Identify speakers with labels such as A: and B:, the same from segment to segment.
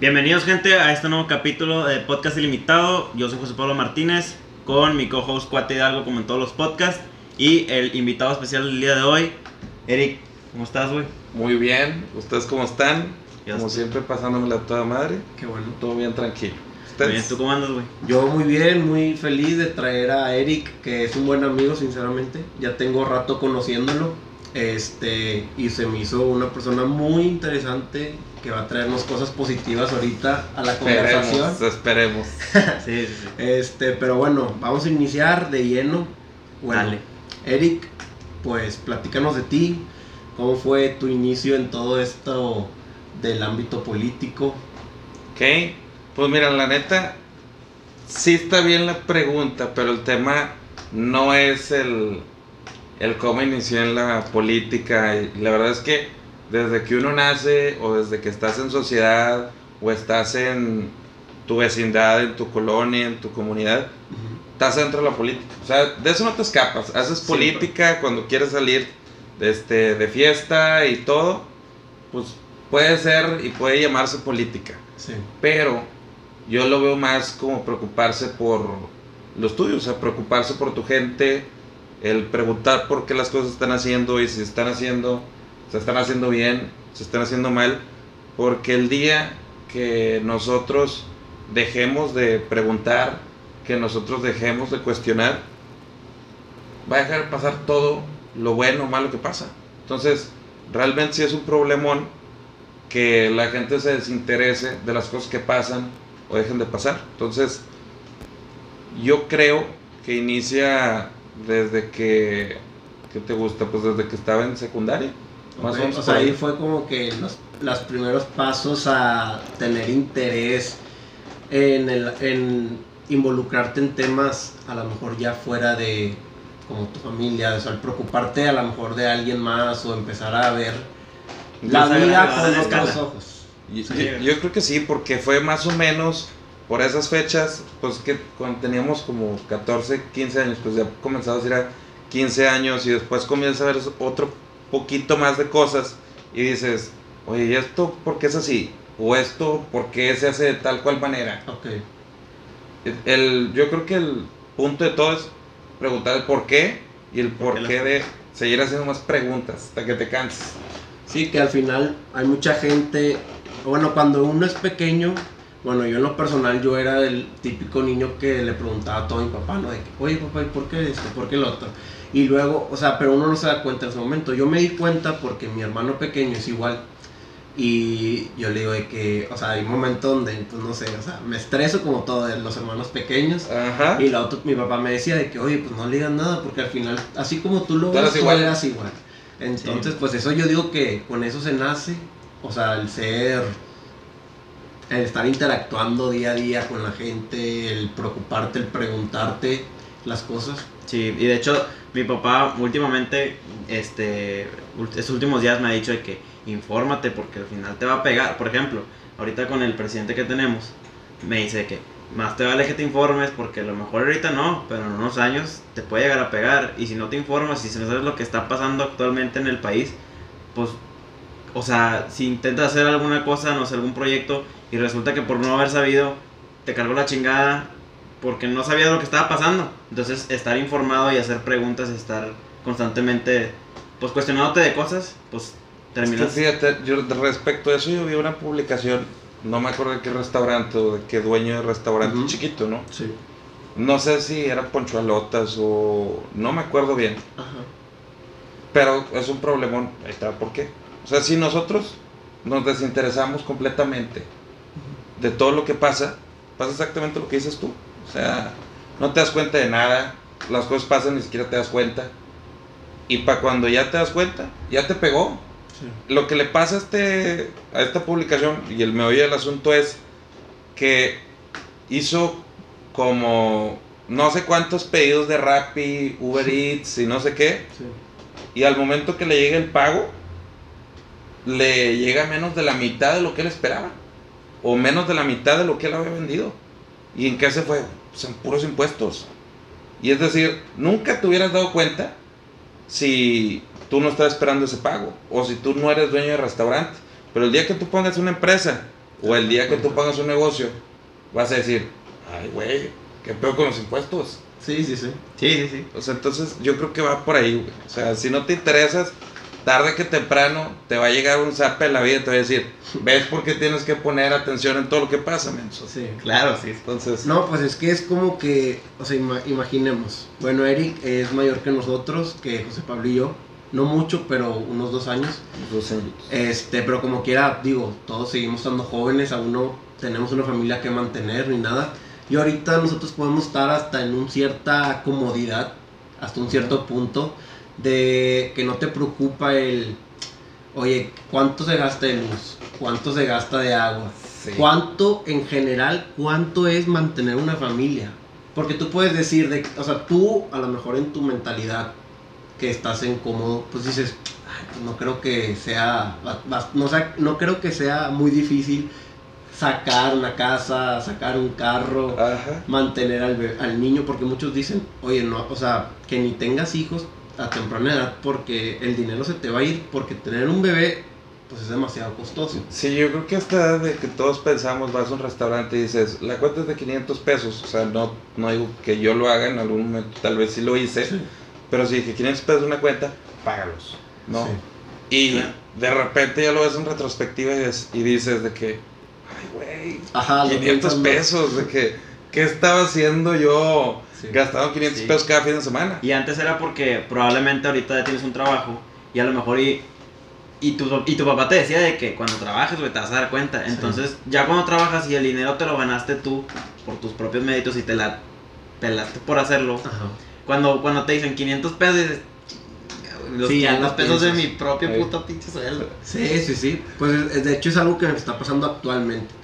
A: Bienvenidos gente a este nuevo capítulo de Podcast Ilimitado. Yo soy José Pablo Martínez con mi co-host Cuate Hidalgo como en todos los podcasts y el invitado especial del día de hoy, Eric. ¿Cómo estás, güey?
B: Muy bien, ¿ustedes cómo están?
A: Ya
B: Como
A: estoy.
B: siempre pasándomela toda madre,
C: Qué bueno.
B: todo bien tranquilo.
A: Muy bien,
B: ¿Ustedes?
A: ¿Tú cómo andas, güey?
C: Yo muy bien, muy feliz de traer a Eric, que es un buen amigo, sinceramente. Ya tengo rato conociéndolo. Este, y se me hizo una persona muy interesante que va a traernos cosas positivas ahorita a la conversación.
B: Esperemos, esperemos.
A: Sí, sí, sí.
C: Este, pero bueno, vamos a iniciar de lleno. Bueno,
A: Dale.
C: Eric, pues platícanos de ti. ¿Cómo fue tu inicio en todo esto del ámbito político?
B: Ok, pues mira, la neta, sí está bien la pregunta, pero el tema no es el, el cómo inicié en la política. Y La verdad es que desde que uno nace o desde que estás en sociedad o estás en tu vecindad, en tu colonia, en tu comunidad, estás dentro de la política. O sea, de eso no te escapas. Haces
C: Sí,
B: política cuando quieres salir de, este, de fiesta y todo. Pues puede ser y puede llamarse política.
C: Sí.
B: Pero yo lo veo más como preocuparse por los tuyos. O sea, preocuparse por tu gente. El preguntar por qué las cosas están haciendo y si están haciendo, se están haciendo bien, se están haciendo mal. Porque el día que nosotros dejemos de preguntar, que nosotros dejemos de cuestionar, va a dejar pasar todo lo bueno o malo que pasa. Entonces, realmente sí es un problemón que la gente se desinterese de las cosas que pasan o dejen de pasar. Entonces, yo creo que inicia desde que, ¿qué te gusta? Pues desde que estaba en secundaria. Más o menos
C: o sea,
B: por ahí.
C: fue como que los, los primeros pasos a tener interés en, el, en involucrarte en temas a lo mejor ya fuera de como tu familia, o sea, el preocuparte a lo mejor de alguien más o empezar a ver la vida con otros ojos.
B: Yo creo que sí, porque fue más o menos por esas fechas, pues que cuando teníamos como 14, 15 años, pues ya comenzamos a ir a 15 años y después comienza a ver otro poquito más de cosas y dices, oye, ¿y esto por qué es así? ¿O esto por qué se hace de tal cual manera?
C: Ok,
B: El, yo creo que el punto de todo es preguntar el por qué y el
A: ¿Por qué
B: de seguir haciendo más preguntas hasta que te canses.
C: Sí, que al final hay mucha gente, bueno, cuando uno es pequeño, bueno, yo en lo personal yo era el típico niño que le preguntaba a todo a mi papá, ¿no? De que, oye papá, ¿y por qué esto? ¿Por qué lo otro? Y luego, o sea, pero uno no se da cuenta en ese momento. Yo me di cuenta porque mi hermano pequeño es igual. Y yo le digo de que, o sea, hay un momento donde, pues no sé, o sea, me estreso como todos los hermanos pequeños.
B: Ajá.
C: Y la otra, mi papá me decía de que, oye, pues no le digas nada, porque al final, así como tú lo ves, tú
B: igual.
C: eras igual. Entonces, pues eso yo digo que con eso se nace, o sea, el ser, el estar interactuando día a día con la gente, el preocuparte, el preguntarte las cosas.
A: Sí, y de hecho, mi papá últimamente, este, estos últimos días me ha dicho de que infórmate porque al final te va a pegar. Por ejemplo, ahorita con el presidente que tenemos, me dice que más te vale que te informes porque a lo mejor ahorita no, pero en unos años te puede llegar a pegar. Y si no te informas y si no sabes lo que está pasando actualmente en el país, pues, o sea, si intentas hacer alguna cosa, no sé, algún proyecto, y resulta que por no haber sabido, te cargó la chingada porque no sabías lo que estaba pasando. Entonces, estar informado y hacer preguntas, estar constantemente, pues, cuestionándote de cosas, pues, terminas...
B: fíjate, yo respecto a eso yo vi una publicación, no me acuerdo de qué restaurante o de qué dueño de restaurante chiquito, ¿no?
C: Sí.
B: No sé si era Poncho Alotas o no me acuerdo bien,
C: Ajá.
B: pero es un problemón, ahí está, ¿por qué? O sea, si nosotros nos desinteresamos completamente de todo lo que pasa, pasa exactamente lo que dices tú. O sea, no te das cuenta de nada, las cosas pasan ni siquiera te das cuenta. Y para cuando ya te das cuenta, ya te pegó.
C: Sí.
B: Lo que le pasa a, este, a esta publicación y el meollo del asunto es que hizo como no sé cuántos pedidos de Rappi, Uber Eats y no sé qué.
C: Sí.
B: Y al momento que le llegue el pago, le llega menos de la mitad de lo que él esperaba. O menos de la mitad de lo que él había vendido. ¿Y en qué se fue? Pues en puros impuestos. Y es decir, nunca te hubieras dado cuenta si tú no estás esperando ese pago. O si tú no eres dueño de restaurante. Pero el día que tú pongas una empresa O el día que tú pongas un negocio, vas a decir, ay, güey, ¿qué peor con los impuestos?
C: Sí, sí, sí.
A: Sí, sí, sí.
B: O sea, entonces yo creo que va por ahí, güey. O sea, si no te interesas, tarde que temprano te va a llegar un zap en la vida y te va a decir, ¿ves por qué tienes que poner atención en todo lo que pasa, menso?
C: Sí.
A: Claro, sí.
B: Entonces,
C: No, pues es que es como que, o sea, ima- imaginemos. Bueno, Eric es mayor que nosotros, que José Pablo y yo. No mucho, pero unos dos años.
B: dos años.
C: Este, pero como quiera, digo, todos seguimos estando jóvenes, aún no tenemos una familia que mantener ni nada. Y ahorita nosotros podemos estar hasta en una cierta comodidad, hasta un cierto punto, de que no te preocupa el, oye, ¿cuánto se gasta de luz? ¿Cuánto se gasta de agua?
B: Sí.
C: ¿Cuánto en general, cuánto es mantener una familia? Porque tú puedes decir, de, o sea, tú a lo mejor en tu mentalidad que estás en cómodo, pues dices, "Ay, pues no creo que sea, no, no creo que sea muy difícil sacar una casa, sacar un carro,
B: Ajá.
C: mantener al, al niño, porque muchos dicen, oye, no, o sea, que ni tengas hijos a temprana edad porque el dinero se te va a ir, porque tener un bebé, pues es demasiado costoso.
B: Sí, yo creo que hasta de que todos pensamos, vas a un restaurante y dices, la cuenta es de 500 pesos. O sea, no, no digo que yo lo haga en algún momento, tal vez sí lo hice.
C: Sí.
B: Pero si dije 500 pesos una cuenta, págalos. ¿no?
C: Sí.
B: Y de repente ya lo ves en retrospectiva y, es- y dices de que, ay, güey,
C: Ajá, lo
B: 500
C: piensas, ¿no?
B: pesos, de que, ¿qué estaba haciendo yo
C: Sí.
B: gastando 500
A: Sí.
B: pesos cada fin de semana?
A: Y antes era porque probablemente ahorita ya tienes un trabajo y a lo mejor y, y, tu, y tu papá te decía de que cuando trabajes, güey, te vas a dar cuenta.
C: Sí.
A: Entonces, ya cuando trabajas y el dinero te lo ganaste tú por tus propios méritos y te la pelaste por hacerlo,
C: Ajá.
A: cuando, cuando te dicen 500 pesos, dices, "Chinga, güey, los
C: Sí, ya
A: 500
C: lo
A: pesos de mi propio
B: Sí.
A: puto pinche sueldo.
C: Sí, sí, sí. Pues es- de hecho es algo que me está pasando actualmente.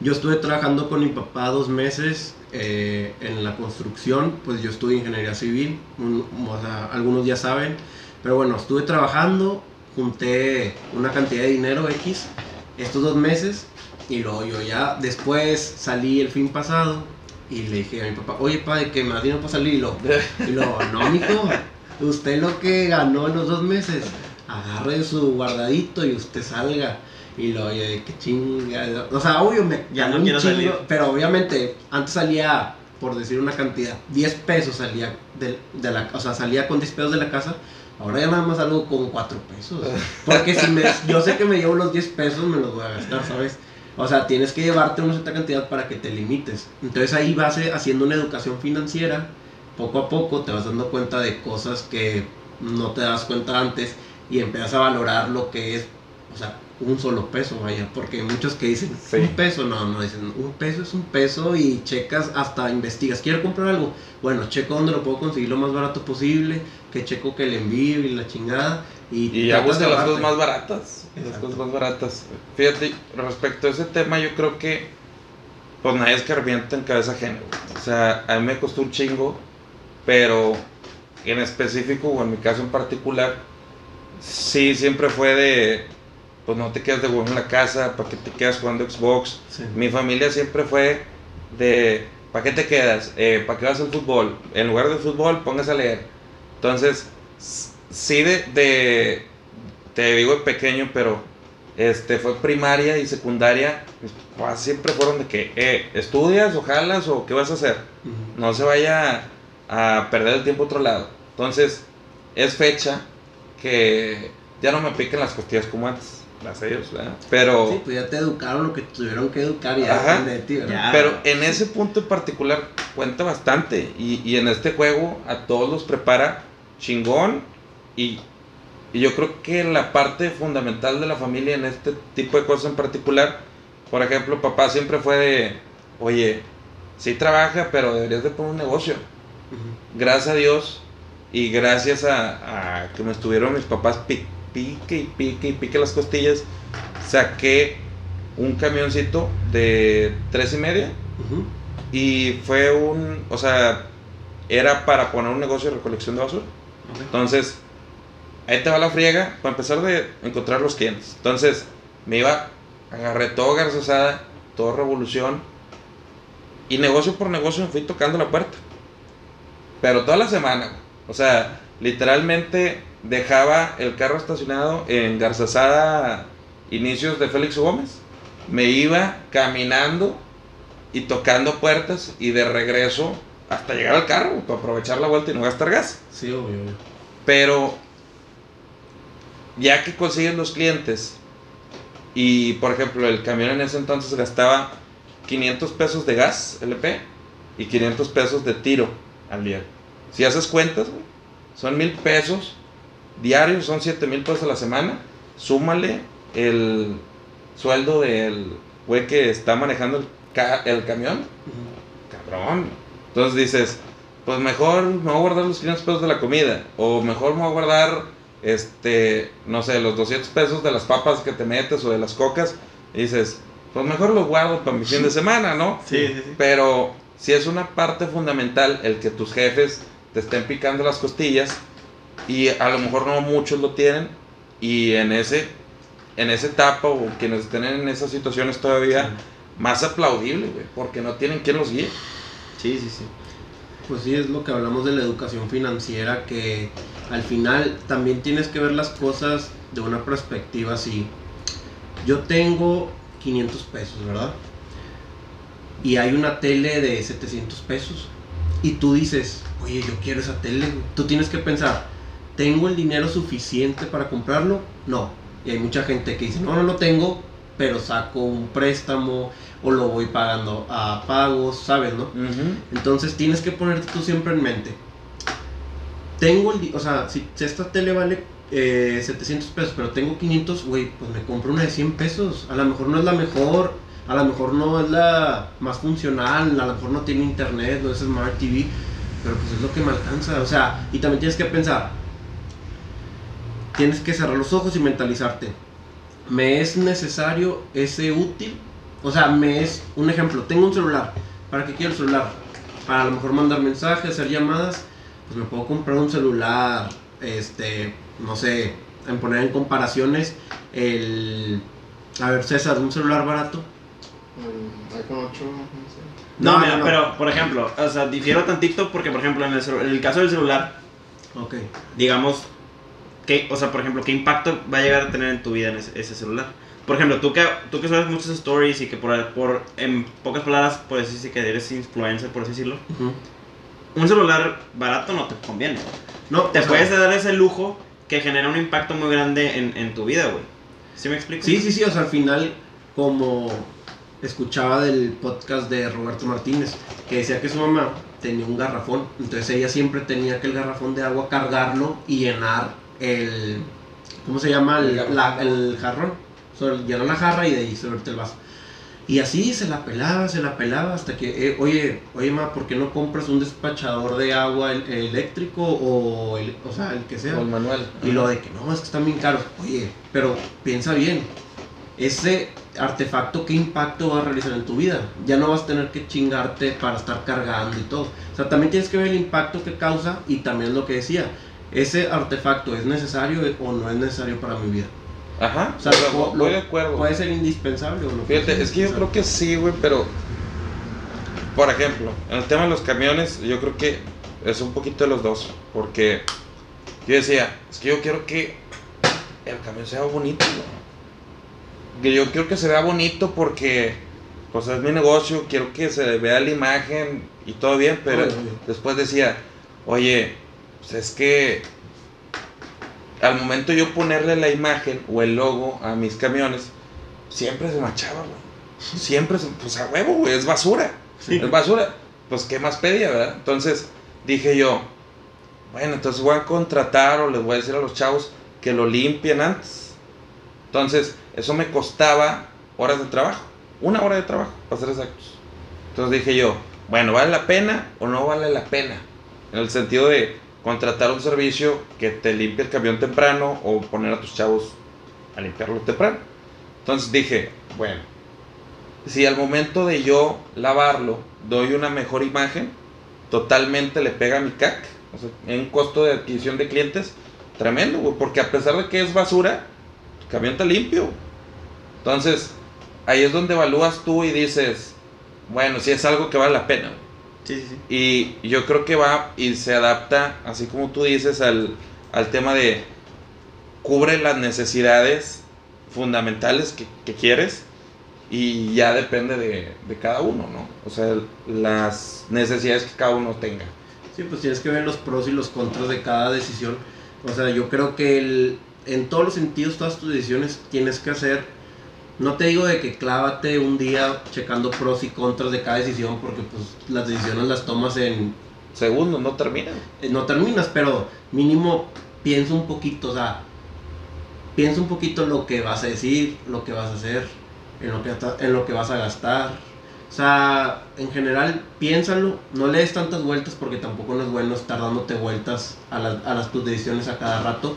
C: Yo estuve trabajando con mi papá dos meses eh, en la construcción, pues yo estudio ingeniería civil, un- o sea, algunos ya saben, pero bueno, estuve trabajando, junté una cantidad de dinero X estos dos meses y luego yo ya después salí el fin pasado y le dije a mi papá, oye padre, que me da dinero para salir y lo, y luego, no, mijo, usted lo que ganó en los dos meses, agarre su guardadito y usted salga. Y lo oye, qué chinga. O sea, obvio, me
A: Ya no quiero
C: chingo,
A: salir.
C: Pero obviamente, antes salía, por decir una cantidad, 10 pesos salía de, de la O sea, salía con 10 pesos de la casa. Ahora ya nada más salgo con 4 pesos. Porque si me, yo sé que me llevo los 10 pesos, me los voy a gastar, ¿sabes? O sea, tienes que llevarte una cierta cantidad para que te limites. Entonces ahí vas eh, haciendo una educación financiera. Poco a poco te vas dando cuenta de cosas que no te das cuenta antes y empiezas a valorar lo que es, o sea, un solo peso, vaya. Porque hay muchos que dicen,
B: Sí.
C: un peso, no, no, dicen, un peso es un peso y checas, hasta investigas. ¿Quiero comprar algo? Bueno, checo dónde lo puedo conseguir lo más barato posible, que checo que el envío y la chingada. Y,
B: Y ya busca
C: de
B: las cosas más baratas. Las
C: Exacto.
B: cosas más baratas. Fíjate, respecto a ese tema, yo creo que pues nadie es carbiente en cabeza ajena. O sea, a mí me costó un chingo, pero en específico, o en mi caso en particular, sí, siempre fue de, pues no te quedas de huevo en la casa, ¿para qué te quedas jugando Xbox?
C: Sí.
B: Mi familia siempre fue de, ¿para qué te quedas? Eh, ¿Para qué vas al fútbol? En lugar de fútbol, póngase a leer. Entonces, sí de, de- te digo de pequeño, pero este fue primaria y secundaria, mis papás siempre fueron de que, eh, ¿estudias o jalas o qué vas a hacer? No se vaya a perder el tiempo a otro lado. Entonces, es fecha que ya no me piquen las costillas como antes, gracias a Dios, ¿verdad? Pero...
C: Sí, pues ya te educaron lo que tuvieron que educar y ya
B: Ajá.
C: depende de ti, ¿verdad?
A: Ya.
B: Pero en ese punto en particular cuenta bastante. Y, y en este juego a todos los prepara chingón. Y, y yo creo que la parte fundamental de la familia en este tipo de cosas en particular, por ejemplo, papá siempre fue de, oye, sí trabaja, pero deberías de poner un negocio. Gracias a Dios y gracias a, a que me estuvieron mis papás pique y pique y pique las costillas, saqué un camioncito de tres y media
C: Ujú.
B: y fue un, o sea, era para poner un negocio de recolección de basura.
C: Ok.
B: Entonces, ahí te va la friega para empezar de encontrar los clientes. Entonces, me iba, agarré todo garzasada, todo revolución y negocio por negocio me fui tocando la puerta. Pero toda la semana, o sea, literalmente dejaba el carro estacionado en garzasada inicios de Félix Gómez me iba caminando y tocando puertas y de regreso hasta llegar al carro para aprovechar la vuelta y no gastar gas.
C: Sí, obvio.
B: Pero ya que consiguen los clientes y por ejemplo el camión en ese entonces gastaba 500 pesos de gas LP y 500 pesos de tiro al día. Si haces cuentas, son mil pesos diarios, son 7 mil pesos a la semana. Súmale el sueldo del güey que está manejando el, ca- el camión. Cabrón. Entonces dices, pues mejor me voy a guardar los 500 pesos de la comida. O mejor me voy a guardar, este, no sé, los 200 pesos de las papas que te metes o de las cocas. Y dices, pues mejor los guardo para mi fin de semana, ¿no?
A: Sí, sí, sí.
B: Pero si es una parte fundamental el que tus jefes te estén picando las costillas y a lo mejor no muchos lo tienen y en ese en esa etapa o quienes estén en esas situaciones todavía más aplaudible, güey, porque no tienen quien los guíe.
A: Sí, sí, sí.
C: Pues sí, es lo que hablamos de la educación financiera, que al final también tienes que ver las cosas de una perspectiva así. Yo tengo 500 pesos, ¿verdad? Y hay una tele de 700 pesos. Y tú dices, oye, yo quiero esa tele. güey". Tú tienes que pensar, ¿tengo el dinero suficiente para comprarlo? No. Y hay mucha gente que dice, no, no lo tengo, pero saco un préstamo o lo voy pagando a pagos, ¿sabes, no? Entonces tienes que ponerte tú siempre en mente. Tengo el, o sea, si, si esta tele vale eh, 700 pesos, pero tengo 500, güey, pues me compro una de 100 pesos. A lo mejor no es la mejor, a lo mejor no es la más funcional, a lo mejor no tiene internet, no es Smart TV, pero pues es lo que me alcanza. O sea, y también tienes que pensar, tienes que cerrar los ojos y mentalizarte. ¿Me es necesario ese útil? O sea, me es un ejemplo, tengo un celular. ¿Para qué quiero el celular? Para a lo mejor mandar mensajes, hacer llamadas. Pues me puedo comprar un celular, este, no sé, en poner en comparaciones el... A ver, César, un celular barato.
D: IPhone 8, no sé.
A: No,
C: No,
A: mira,
C: no, no.
A: pero por ejemplo, o sea, difiero tantito porque, por ejemplo, en el, en el caso del celular,
C: Ok.
A: digamos, que, o sea, por ejemplo, ¿qué impacto va a llegar a tener en tu vida en ese, ese celular? Por ejemplo, tú que, tú que subes muchas stories y que por, por en pocas palabras, por decir que eres influencer, por así decirlo, un celular barato no te conviene.
C: No,
A: Te
C: sea,
A: puedes dar ese lujo que genera un impacto muy grande en, en tu vida, güey. ¿Sí me explico?
C: Sí, sí, sí, o sea, al final, como escuchaba del podcast de Roberto Martínez, que decía que su mamá tenía un garrafón, entonces ella siempre tenía que el garrafón de agua cargarlo y llenar el, ¿cómo se llama? El,
B: El
C: la- el jarrón, sea, llenar la jarra y de ahí servirte el vaso. Y así se la pelaba, se la pelaba hasta que, eh, oye, oye, ma, ¿por qué no compras un despachador de agua el- eléctrico o, el, o sea, el que sea?
B: O el manual.
C: Y lo de que no, es que están bien caros. Oye, pero piensa bien. Ese artefacto, ¿qué impacto va a realizar en tu vida? Ya no vas a tener que chingarte para estar cargando y todo. O sea, también tienes que ver el impacto que causa y también lo que decía. ¿Ese artefacto es necesario o no es necesario para mi vida?
B: Ajá,
C: O sea,
B: pero
C: lo-
B: voy
C: lo-
B: de acuerdo.
C: ¿Puede ser indispensable o no?
B: Fíjate, es que yo creo que sí, güey, pero. Por ejemplo, en el tema de los camiones, yo creo que es un poquito de los dos. Porque yo decía, es que yo quiero que el camión sea bonito. Que yo quiero que se vea bonito porque, pues es mi negocio, quiero que se vea la imagen y todo bien, pero después decía, oye, pues es que al momento yo ponerle la imagen o el logo a mis camiones, siempre se manchaba, güey. Siempre, se- pues a huevo, güey, es basura. Es basura. Pues, ¿qué más pedía, verdad? Entonces, dije yo, bueno, entonces voy a contratar o les voy a decir a los chavos que lo limpien antes. Entonces, eso me costaba horas de trabajo. Una hora de trabajo, para ser exactos. Entonces dije yo, bueno, ¿vale la pena o no vale la pena? En el sentido de contratar un servicio que te limpie el camión temprano o poner a tus chavos a limpiarlo temprano. Entonces dije, bueno, si al momento de yo lavarlo doy una mejor imagen, totalmente le pega a mi CAC, o sea, en costo de adquisición de clientes, tremendo, güey, porque a pesar de que es basura, tu camión está limpio. Entonces, ahí es donde evalúas tú y dices, bueno, si es algo que vale la pena. Güey.
A: Sí, sí, sí.
B: Y yo creo que va y se adapta, así como tú dices, al, al tema de cubre las necesidades fundamentales que, que quieres Y ya depende de, de cada uno, ¿no? O sea, las necesidades que cada uno tenga.
C: Sí, pues tienes que ver los pros y los contras de cada decisión. O sea, yo creo que el, en todos los sentidos, todas tus decisiones tienes que hacer. No te digo de que clávate un día checando pros y contras de cada decisión, porque pues las decisiones las tomas en.
B: Segundo, no termina.
C: en- no terminas, pero mínimo piensa un poquito, o sea, piensa un poquito lo que vas a decir, lo que vas a hacer, en lo que, en lo que vas a gastar. O sea, en general, piénsalo, no le des tantas vueltas porque tampoco no es bueno estar dándote vueltas a, las- a las tus decisiones a cada rato.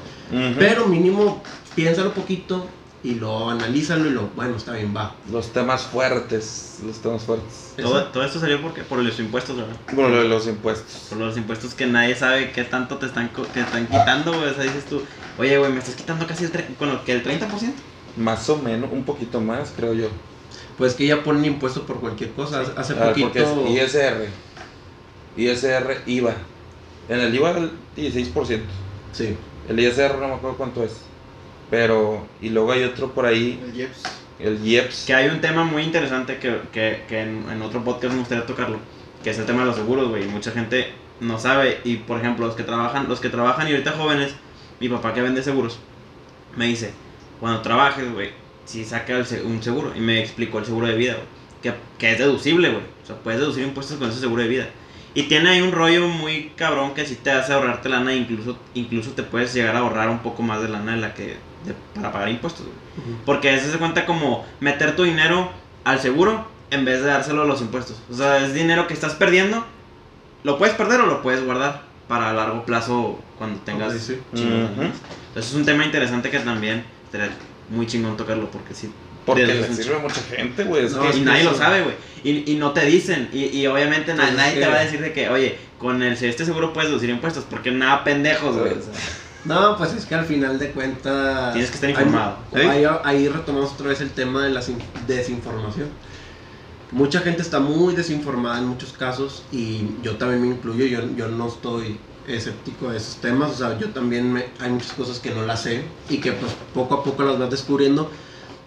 C: Pero mínimo, piénsalo poquito y lo analízalo y lo, bueno, está bien, va.
B: Los temas fuertes, los temas fuertes.
A: Todo, todo esto salió porque, por los impuestos, ¿verdad?
B: Bueno, lo de los impuestos.
A: Por los impuestos que nadie sabe qué tanto te están, te están quitando, güey. O sea, dices tú, oye, güey, me estás quitando casi el, lo que el 30%.
B: Más o menos, un poquito más, creo yo.
C: Pues que ya ponen impuestos por cualquier cosa. Hace
B: A ver,
C: poquito...
B: porque es ISR. ISR, IVA. En el IVA el 16%.
C: Sí.
B: El ISR no me acuerdo cuánto es. Pero, y luego hay otro por ahí,
D: El Jeps.
B: el IEPS.
A: Que hay un tema muy interesante que, que, que en, en otro podcast me gustaría tocarlo, que es el tema de los seguros, güey. Mucha gente no sabe y, por ejemplo, los que trabajan, los que trabajan y ahorita jóvenes, mi papá que vende seguros, me dice, cuando trabajes, güey, si saca el un seguro y me explicó el seguro de vida, güey, que, que es deducible, güey. O sea, puedes deducir impuestos con ese seguro de vida. Y tiene ahí un rollo muy cabrón que si te hace ahorrarte lana, incluso, incluso te puedes llegar a ahorrar un poco más de lana de la que de- para pagar impuestos, güey. Porque eso se cuenta como meter tu dinero al seguro en vez de dárselo a los impuestos. O sea, es dinero que estás perdiendo. Lo puedes perder o lo puedes guardar para largo plazo cuando tengas
C: Ok, sí.
A: chingón.
B: Ujú.
A: Entonces es un tema interesante que también estaría muy chingón tocarlo porque sí.
B: Porque le sirve a mucha gente, güey.
C: No,
A: y
C: que
A: nadie lo sabe, güey. Y, y no te dicen. Y, y obviamente na-
C: Pues es
A: nadie te va a decir de que, oye, con el este seguro puedes deducir impuestos. Porque nada pendejos, güey.
C: No, pues es que al final de cuentas...
A: Tienes que estar informado.
B: ¿Sí?
C: Ahí, ahí retomamos otra vez el tema de la sin- desinformación. Mucha gente está muy desinformada en muchos casos y yo también me incluyo, yo, yo no estoy escéptico de esos temas, o sea, yo también me, hay muchas cosas que no las sé y que pues poco a poco las vas descubriendo,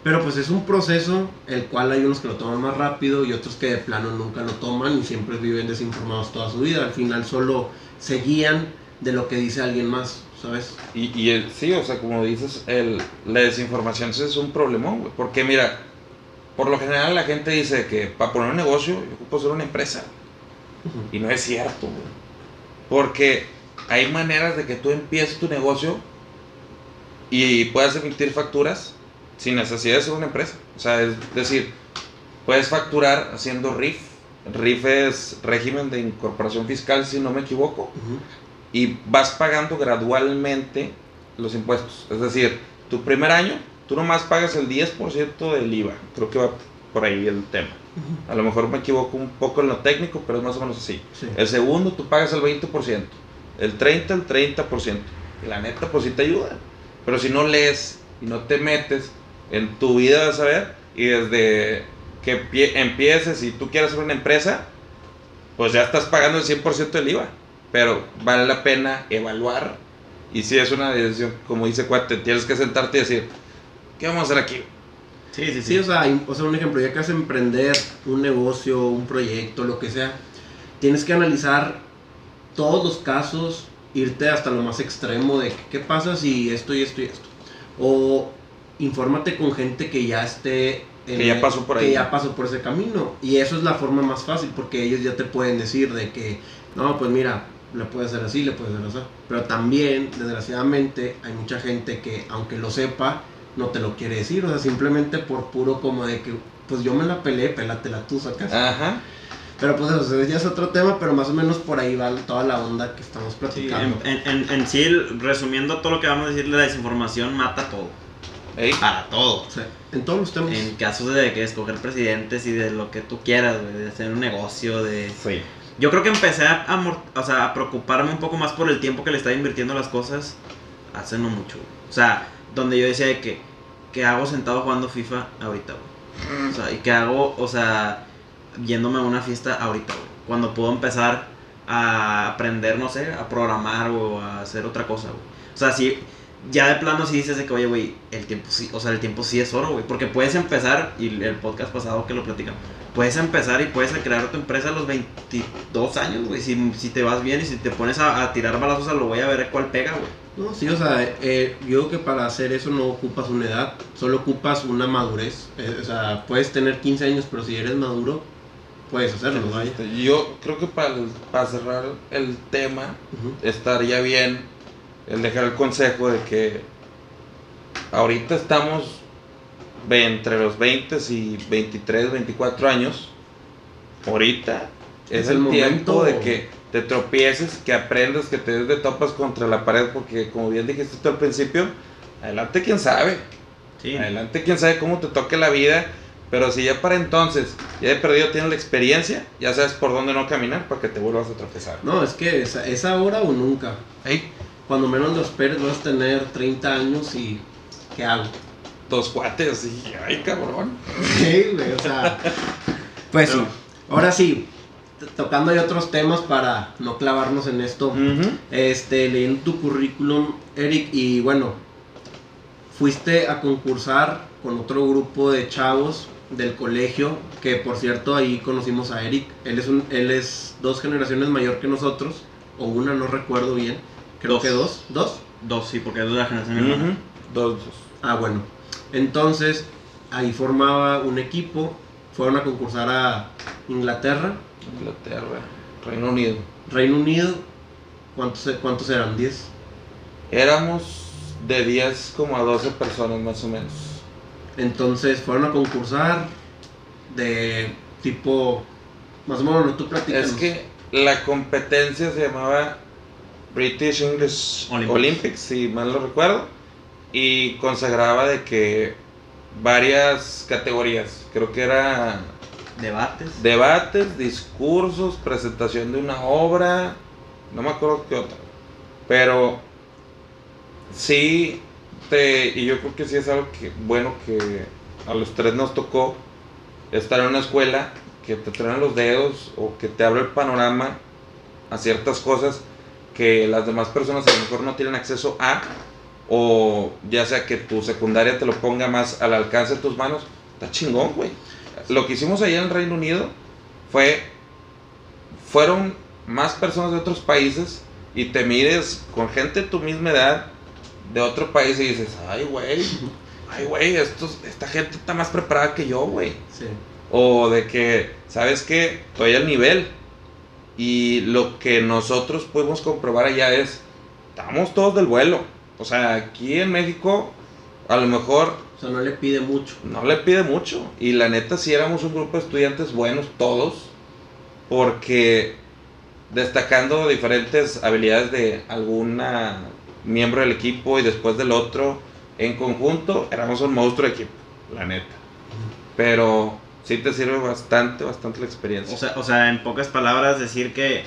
C: pero pues es un proceso el cual hay unos que lo toman más rápido y otros que de plano nunca lo toman y siempre viven desinformados toda su vida, al final solo se guían de lo que dice alguien más, ¿sabes?
B: Y, y el, sí, o sea, como dices, el, la desinformación es un problemón, güey. Porque mira, por lo general la gente dice que para poner un negocio yo ocupo ser una empresa. Y no es cierto, güey. Porque hay maneras de que tú empieces tu negocio y puedas emitir facturas sin necesidad de ser una empresa. O sea, es decir, puedes facturar haciendo RIF. RIF es régimen de incorporación fiscal, si no me equivoco. Y vas pagando gradualmente los impuestos. Es decir, tu primer año, tú nomás pagas el 10% del IVA. Creo que va por ahí el tema. A lo mejor me equivoco un poco en lo técnico, pero es más o menos así.
C: Sí.
B: El segundo, tú pagas el 20%. El 30, el 30%. Y la neta, pues sí te ayuda. Pero si no lees y no te metes, en tu vida vas a ver. Y desde que empie- empieces y tú quieras hacer una empresa, pues ya estás pagando el 100% del IVA. Pero vale la pena evaluar. Y si es una decisión, como dice Cuate, tienes que sentarte y decir, ¿qué vamos a hacer aquí?
A: Sí, sí, sí.
C: Sí, o sea, hay- o sea, un ejemplo, ya que vas a emprender un negocio, un proyecto, lo que sea, tienes que analizar todos los casos, irte hasta lo más extremo de qué pasa si esto y esto y esto. O infórmate con gente que ya esté... en
B: Que ya pasó por
C: que
B: ahí.
C: ya pasó por ese camino. Y eso es la forma más fácil porque ellos ya te pueden decir de que, no, pues mira, le puedes hacer así, le puedes hacer así. Pero también, desgraciadamente, hay mucha gente que, aunque lo sepa, no te lo quiere decir. O sea, simplemente por puro como de que, pues yo me la peleé, pélatela tú, sacas.
B: Ajá.
C: Pero pues eso ya es otro tema, pero más o menos por ahí va toda la onda que estamos
A: Sí,
C: platicando.
A: en, en, en- en sí, resumiendo todo lo que vamos a decir, la desinformación mata todo. Para todo.
C: En todos los temas.
A: En casos de que escoger presidentes y de lo que tú quieras, de hacer un negocio, de...
B: Sí.
A: Yo creo que empecé a, o sea, a preocuparme un poco más por el tiempo que le estaba invirtiendo las cosas hace no mucho. O sea, donde yo decía de que, ¿qué hago sentado jugando FIFA ahorita, güey? O sea, y qué hago, o sea, yéndome a una fiesta ahorita, güey. Cuando puedo empezar a aprender, no sé, a programar o a hacer otra cosa, güey. O sea, si, ya de plano sí dices de que, oye, güey, el tiempo sí, o sea, el tiempo sí es oro, güey. Porque puedes empezar, y el podcast pasado que lo platicamos, puedes empezar y puedes crear tu empresa a los 22 años, güey. Si, si te vas bien y si te pones a, a tirar balazos a lo voy a ver cuál pega, güey.
C: No, sí, o sea, eh, yo creo que para hacer eso no ocupas una edad, solo ocupas una madurez. Eh, o sea, puedes tener 15 años, pero si eres maduro, puedes hacerlo, vaya.
B: Este, Yo creo que para, el- para cerrar el tema,
C: Ujú.
B: estaría bien el dejar el consejo de que ahorita estamos entre los 20 y 23, 24 años. Ahorita es,
C: Es
B: el,
C: el
B: tiempo de que te tropieces, que aprendas, que te des de topas contra la pared, porque como bien dijiste tú al principio, adelante quién sabe.
A: Sí.
B: Adelante, quién sabe cómo te toque la vida. Pero si ya para entonces, ya de perdido tienes la experiencia, ya sabes por dónde no caminar para que te vuelvas a tropezar.
C: No, es que es, es ahora o nunca.
B: Ey,
C: Cuando menos lo esperes vas a tener 30 años y... ¿Qué hago?
B: Dos cuates y ay cabrón.
C: Sí, güey, o sea... Pues sí. Ahora sí, tocando hay otros temas para no clavarnos en esto.
B: Ujú.
C: Este, leyendo tu currículum, Eric, y bueno, fuiste a concursar con otro grupo de chavos del colegio, que por cierto ahí conocimos a Eric. Él es, un, él es dos generaciones mayor que nosotros, o una, no recuerdo bien. Creo
A: Dos.
C: que dos. ¿Dos?
A: Dos, sí, porque es de la generación de mi hermana.
B: Ujú. Dos, dos.
C: Ah, bueno. Entonces, ahí formaba un equipo, fueron a concursar a Inglaterra,
B: Inglaterra, Reino Unido.
C: Reino Unido. ¿Cuántos, cuántos eran? ¿10?
B: Éramos de 10 como a 12 personas más o menos.
C: Entonces fueron a concursar de tipo. Más o menos, tú platicas.
B: Es que la competencia se llamaba British English
A: Olympics.
B: Olympics, si mal lo recuerdo, y consagraba de que varias categorías, creo que era
A: Debates.
B: debates, discursos, presentación de una obra, no me acuerdo qué otra, pero sí, te, y yo creo que sí es algo que, bueno, que a los tres nos tocó estar en una escuela que te traen los dedos o que te abre el panorama a ciertas cosas que las demás personas a lo mejor no tienen acceso a, o ya sea que tu secundaria te lo ponga más al alcance de tus manos, está chingón, güey. Lo que hicimos allá en Reino Unido fue, fueron más personas de otros países y te mires con gente de tu misma edad de otro país y dices, ay, güey, ay, güey, esta gente está más preparada que yo, güey.
C: Sí.
B: O de que, ¿sabes qué? Estoy al nivel. Y lo que nosotros podemos comprobar allá es, estamos todos del vuelo. O sea, aquí en México, a lo mejor
C: O sea, no le pide mucho.
B: no le pide mucho. Y la neta, si éramos un grupo de estudiantes buenos todos, porque destacando diferentes habilidades de alguna miembro del equipo y después del otro, en conjunto, éramos un monstruo de equipo, la neta. Pero sí te sirve bastante, bastante la experiencia.
A: O sea, o sea, en pocas palabras, decir que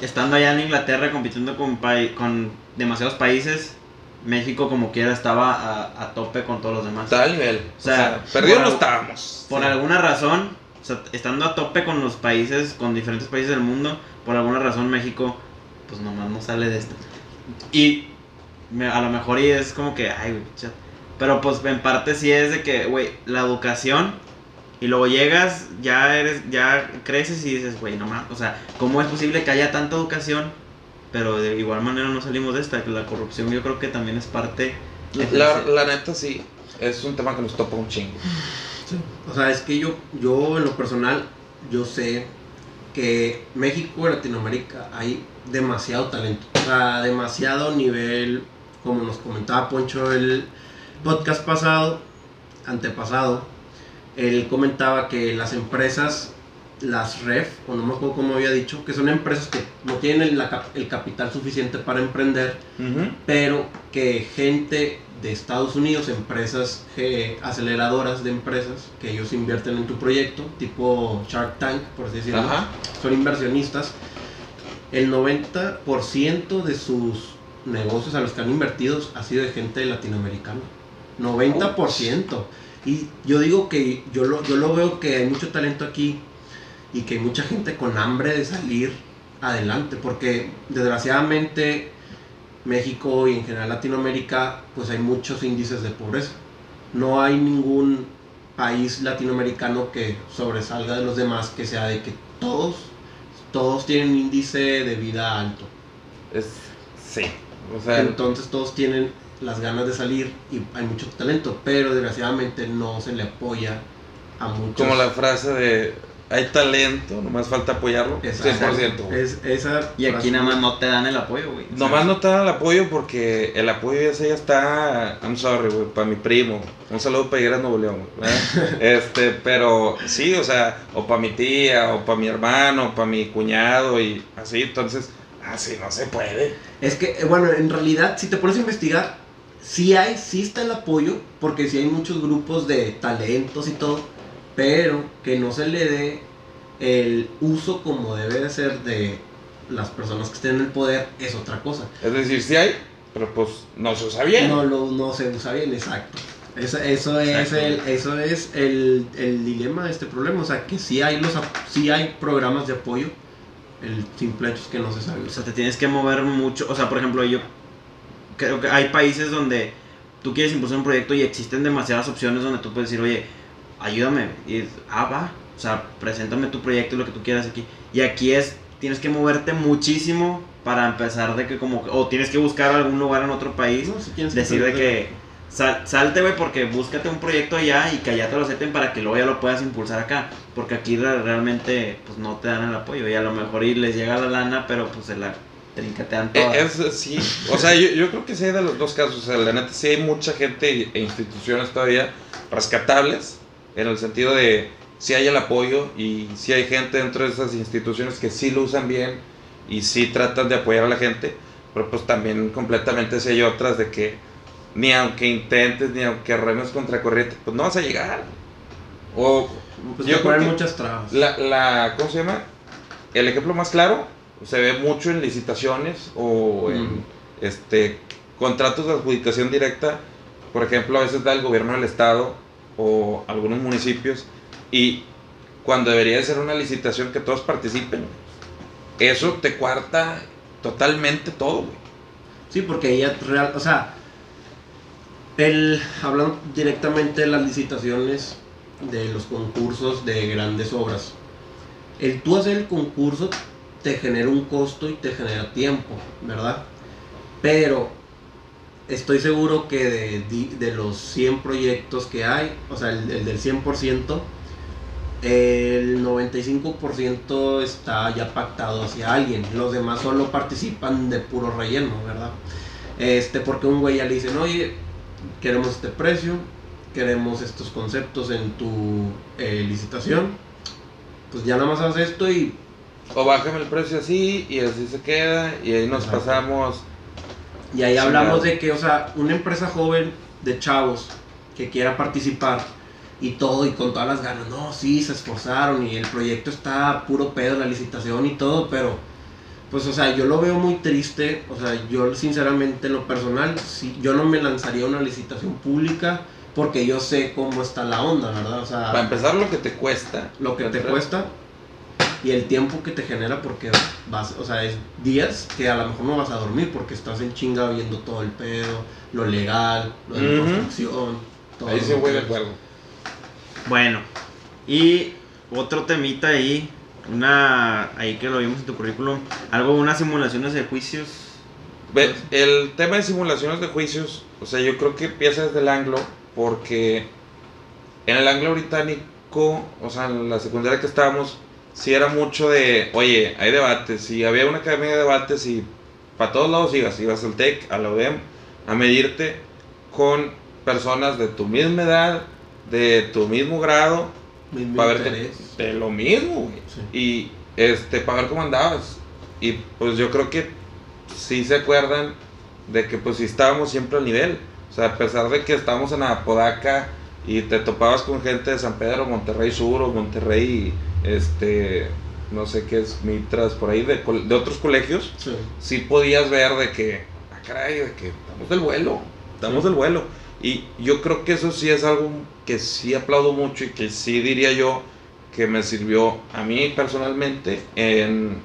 A: estando allá en Inglaterra compitiendo con, con demasiados países, México como quiera estaba a, a tope con todos los demás.
B: Está al nivel. O
A: O
B: sea, perdido
A: por
B: no estábamos.
A: Por
B: Sí.
A: alguna razón, o sea, estando a tope con los países, con diferentes países del mundo, por alguna razón México, pues nomás no sale de esto. Y me- a lo mejor y es como que, ay, güey, pero pues en parte sí es de que, güey, la educación, y luego llegas, ya eres, ya creces y dices, güey, no más, o sea, ¿cómo es posible que haya tanta educación? Pero de igual manera no salimos de esta, que la corrupción yo creo que también es parte...
B: La, la neta sí, es un tema que nos topa un chingo.
C: O sea, es que yo, yo en lo personal, yo sé que México y Latinoamérica hay demasiado talento. O sea, demasiado nivel, como nos comentaba Poncho el podcast pasado, antepasado, él comentaba que las empresas, las REF, o no me acuerdo cómo había dicho, que son empresas que no tienen el, la el capital suficiente para emprender, pero que gente de Estados Unidos, empresas eh, aceleradoras de empresas, que ellos invierten en tu proyecto, tipo Shark Tank, por así decirlo, son inversionistas, el 90% de sus negocios a los que han invertido ha sido de gente latinoamericana. 90%. Y yo digo que yo lo, yo lo veo que hay mucho talento aquí y que hay mucha gente con hambre de salir adelante, porque desgraciadamente México y en general Latinoamérica, pues hay muchos índices de pobreza. No hay ningún país latinoamericano que sobresalga de los demás que sea de que todos, todos tienen un índice de vida alto.
B: Es, sí. O sea,
C: Entonces todos tienen las ganas de salir y hay mucho talento, pero desgraciadamente no se le apoya a muchos.
B: como la frase de hay talento, nomás falta apoyarlo.
C: Exacto.
B: 100%. güey.
C: Es, esa
A: Y aquí nada más no te dan el apoyo, güey.
B: Nomás no te dan el apoyo porque el apoyo ya ya está. I'm sorry, güey, para mi primo. Un saludo para Higueras Nuevo León, este, pero sí, o sea, o para mi tía, o para mi hermano, o para mi cuñado, y así, entonces, así no se puede.
C: Es que, eh, bueno, en realidad, si te pones a investigar, sí hay, sí está el apoyo, porque sí hay muchos grupos de talentos y todo, pero que no se le dé el uso como debe de ser de las personas que estén en el poder es otra cosa.
B: Es decir, sí hay, pero pues no se usa bien.
C: No, lo, no se usa bien, exacto. Eso, eso es, el, eso es el, el dilema de este problema, o sea, que sí hay, los, sí hay programas de apoyo, el simple hecho es que no se sabe
A: O sea, te tienes que mover mucho. O sea, por ejemplo, yo creo que hay países donde tú quieres impulsar un proyecto y existen demasiadas opciones donde tú puedes decir, oye, ayúdame. Y ah, va. O sea, preséntame tu proyecto y lo que tú quieras aquí. Y aquí es, tienes que moverte muchísimo para empezar de que como, o tienes que buscar algún lugar en otro país.
C: No, si
A: decir de que sal- salte, güey, porque búscate un proyecto allá y que allá te lo acepten para que luego ya lo puedas impulsar acá. Porque aquí re- realmente pues no te dan el apoyo y a lo mejor y les llega la lana, pero pues se la trincatean
B: Eh,
A: todas.
B: Es, sí, o sea, yo, yo creo que sí hay de los dos casos. O sea, la neta, sí hay mucha gente e instituciones todavía rescatables, en el sentido de si hay el apoyo y si hay gente dentro de esas instituciones que sí lo usan bien y sí tratan de apoyar a la gente, pero pues también completamente sí hay otras de que ni aunque intentes, ni aunque remes contra corriente, pues no vas a llegar. O
C: Pues
B: yo creo que
C: muchas trabas.
B: la, la, ¿cómo se llama? El ejemplo más claro se ve mucho en licitaciones o en
C: Mm.
B: este contratos de adjudicación directa. Por ejemplo, a veces da el gobierno del estado o algunos municipios y cuando debería de ser una licitación que todos participen, eso te cuarta totalmente todo.
C: Sí, porque ella real, o sea, el hablando directamente de las licitaciones de los concursos de grandes obras. El tú hacer el concurso te genera un costo y te genera tiempo, ¿verdad? Pero estoy seguro que de, de los 100 proyectos que hay, o sea, el, el del 100%, el 95% está ya pactado hacia alguien. Los demás solo participan de puro relleno, ¿verdad? Este, porque un güey ya le dicen, oye, queremos este precio, queremos estos conceptos en tu eh, licitación. Pues ya nada más haces esto y
B: O bájame el precio así y así se queda y ahí nos
C: Exacto.
B: pasamos.
C: Y ahí hablamos de que, o sea, una empresa joven de chavos que quiera participar y todo y con todas las ganas, no, sí, se esforzaron y el proyecto está puro pedo, la licitación y todo, pero pues, o sea, yo lo veo muy triste, o sea, yo sinceramente en lo personal, sí, yo no me lanzaría a una licitación pública porque yo sé cómo está la onda, ¿verdad? O sea,
B: Para empezar, lo que te cuesta.
C: lo que te cuesta y el tiempo que te genera porque vas, o sea, es días que a lo mejor no vas a dormir porque estás en chinga viendo todo el pedo, lo legal, lo de la
B: Ujú.
C: construcción, todo.
B: Ahí voy de
C: que-
B: acuerdo.
A: Bueno, y otro temita ahí, una ahí que lo vimos en tu currículum, algo, unas simulaciones de juicios.
B: El tema de simulaciones de juicios, o sea, yo creo que empieza desde el anglo, porque en el anglo británico, o sea, en la secundaria que estábamos, sí era mucho de, oye, hay debates, y había una academia de debates y para todos lados ibas, ibas al TEC, a la UDEM, a medirte con personas de tu misma edad, de tu mismo grado,
C: Mismo
B: para verte de lo mismo.
C: Sí.
B: Y este, para ver cómo andabas. Y pues yo creo que sí se acuerdan de que pues sí estábamos siempre al nivel. O sea, a pesar de que estábamos en Apodaca y te topabas con gente de San Pedro, Monterrey Sur o Monterrey, este, no sé qué es, Mitras, por ahí, de, de otros colegios,
C: Sí.
B: sí podías ver de que, ah, caray, de que estamos del vuelo, estamos del vuelo. Y yo creo que eso sí es algo que sí aplaudo mucho y que sí diría yo que me sirvió a mí personalmente en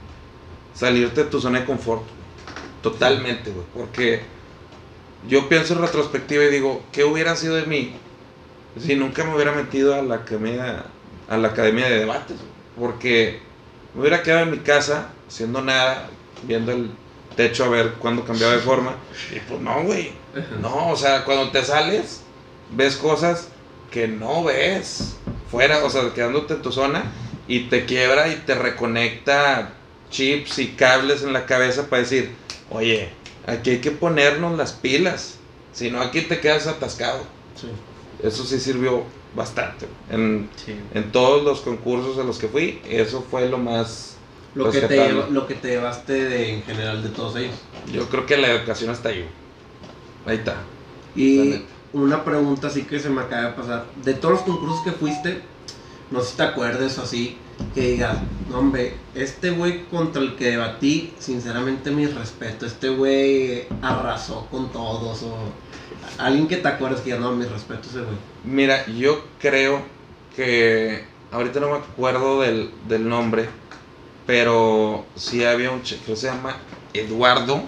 B: salirte de tu zona de confort. Totalmente, güey. Porque yo pienso en retrospectiva y digo, ¿qué hubiera sido de mí si nunca me hubiera metido a la academia, a la academia de debates? güey? Porque me hubiera quedado en mi casa, haciendo nada, viendo el techo a ver cuándo cambiaba de forma. Y pues no, güey. No, o sea, cuando te sales, ves cosas que no ves fuera, o sea, quedándote en tu zona y te quiebra y te reconecta chips y cables en la cabeza para decir, oye, aquí hay que ponernos las pilas, si no aquí te quedas atascado.
C: Sí.
B: Eso sí sirvió bastante. En,
A: Sí.
B: en todos los concursos a los que fui, eso fue lo más...
C: Lo que, te, lo que te llevaste de, en general de todos ellos.
B: Yo creo que la educación está ahí. Ahí está.
C: Y una pregunta así que se me acaba de pasar. De todos los concursos que fuiste, no sé si te acuerdes o así, que digas, no hombre, este güey contra el que debatí, sinceramente mis respetos, este güey arrasó con todos o alguien que te acuerdes que ya no, mis respetos ese güey.
B: Mira, yo creo que ahorita no me acuerdo del, del nombre, pero sí había un chico que se llama Eduardo,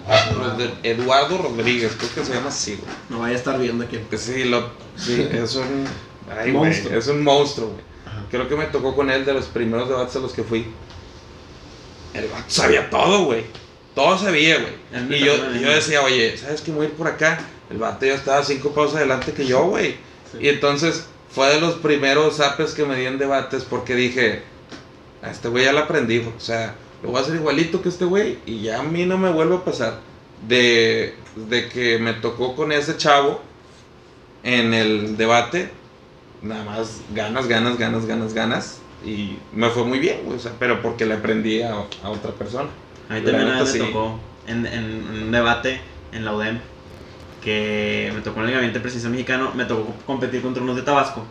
B: Eduardo Rodríguez, creo que se llama así, güey.
C: No vaya a estar viendo aquí.
B: Sí, lo, sí, es un, ay, güey,
C: Monstruo.
B: es un monstruo, güey. Creo que me tocó con él de los primeros debates a los que fui. El vato sabía todo, güey. Todo sabía, güey. Y yo, yo decía, oye, ¿sabes qué? Voy a ir por acá. El vato ya estaba cinco pasos adelante que yo, güey.
C: Sí.
B: Y entonces fue de los primeros zapes que me di en debates porque dije, a este güey ya lo aprendí, o sea, lo voy a hacer igualito que este güey y ya a mí no me vuelve a pasar. De, de que me tocó con ese chavo en el debate, nada más ganas, ganas, ganas, ganas, ganas. Y me fue muy bien, güey, o sea, pero porque le aprendí a, a otra persona.
A: A mí también me
B: sí.
A: tocó en, en un debate en la UDEM que me tocó en el gabinete presidencial mexicano, me tocó competir contra unos de Tabasco.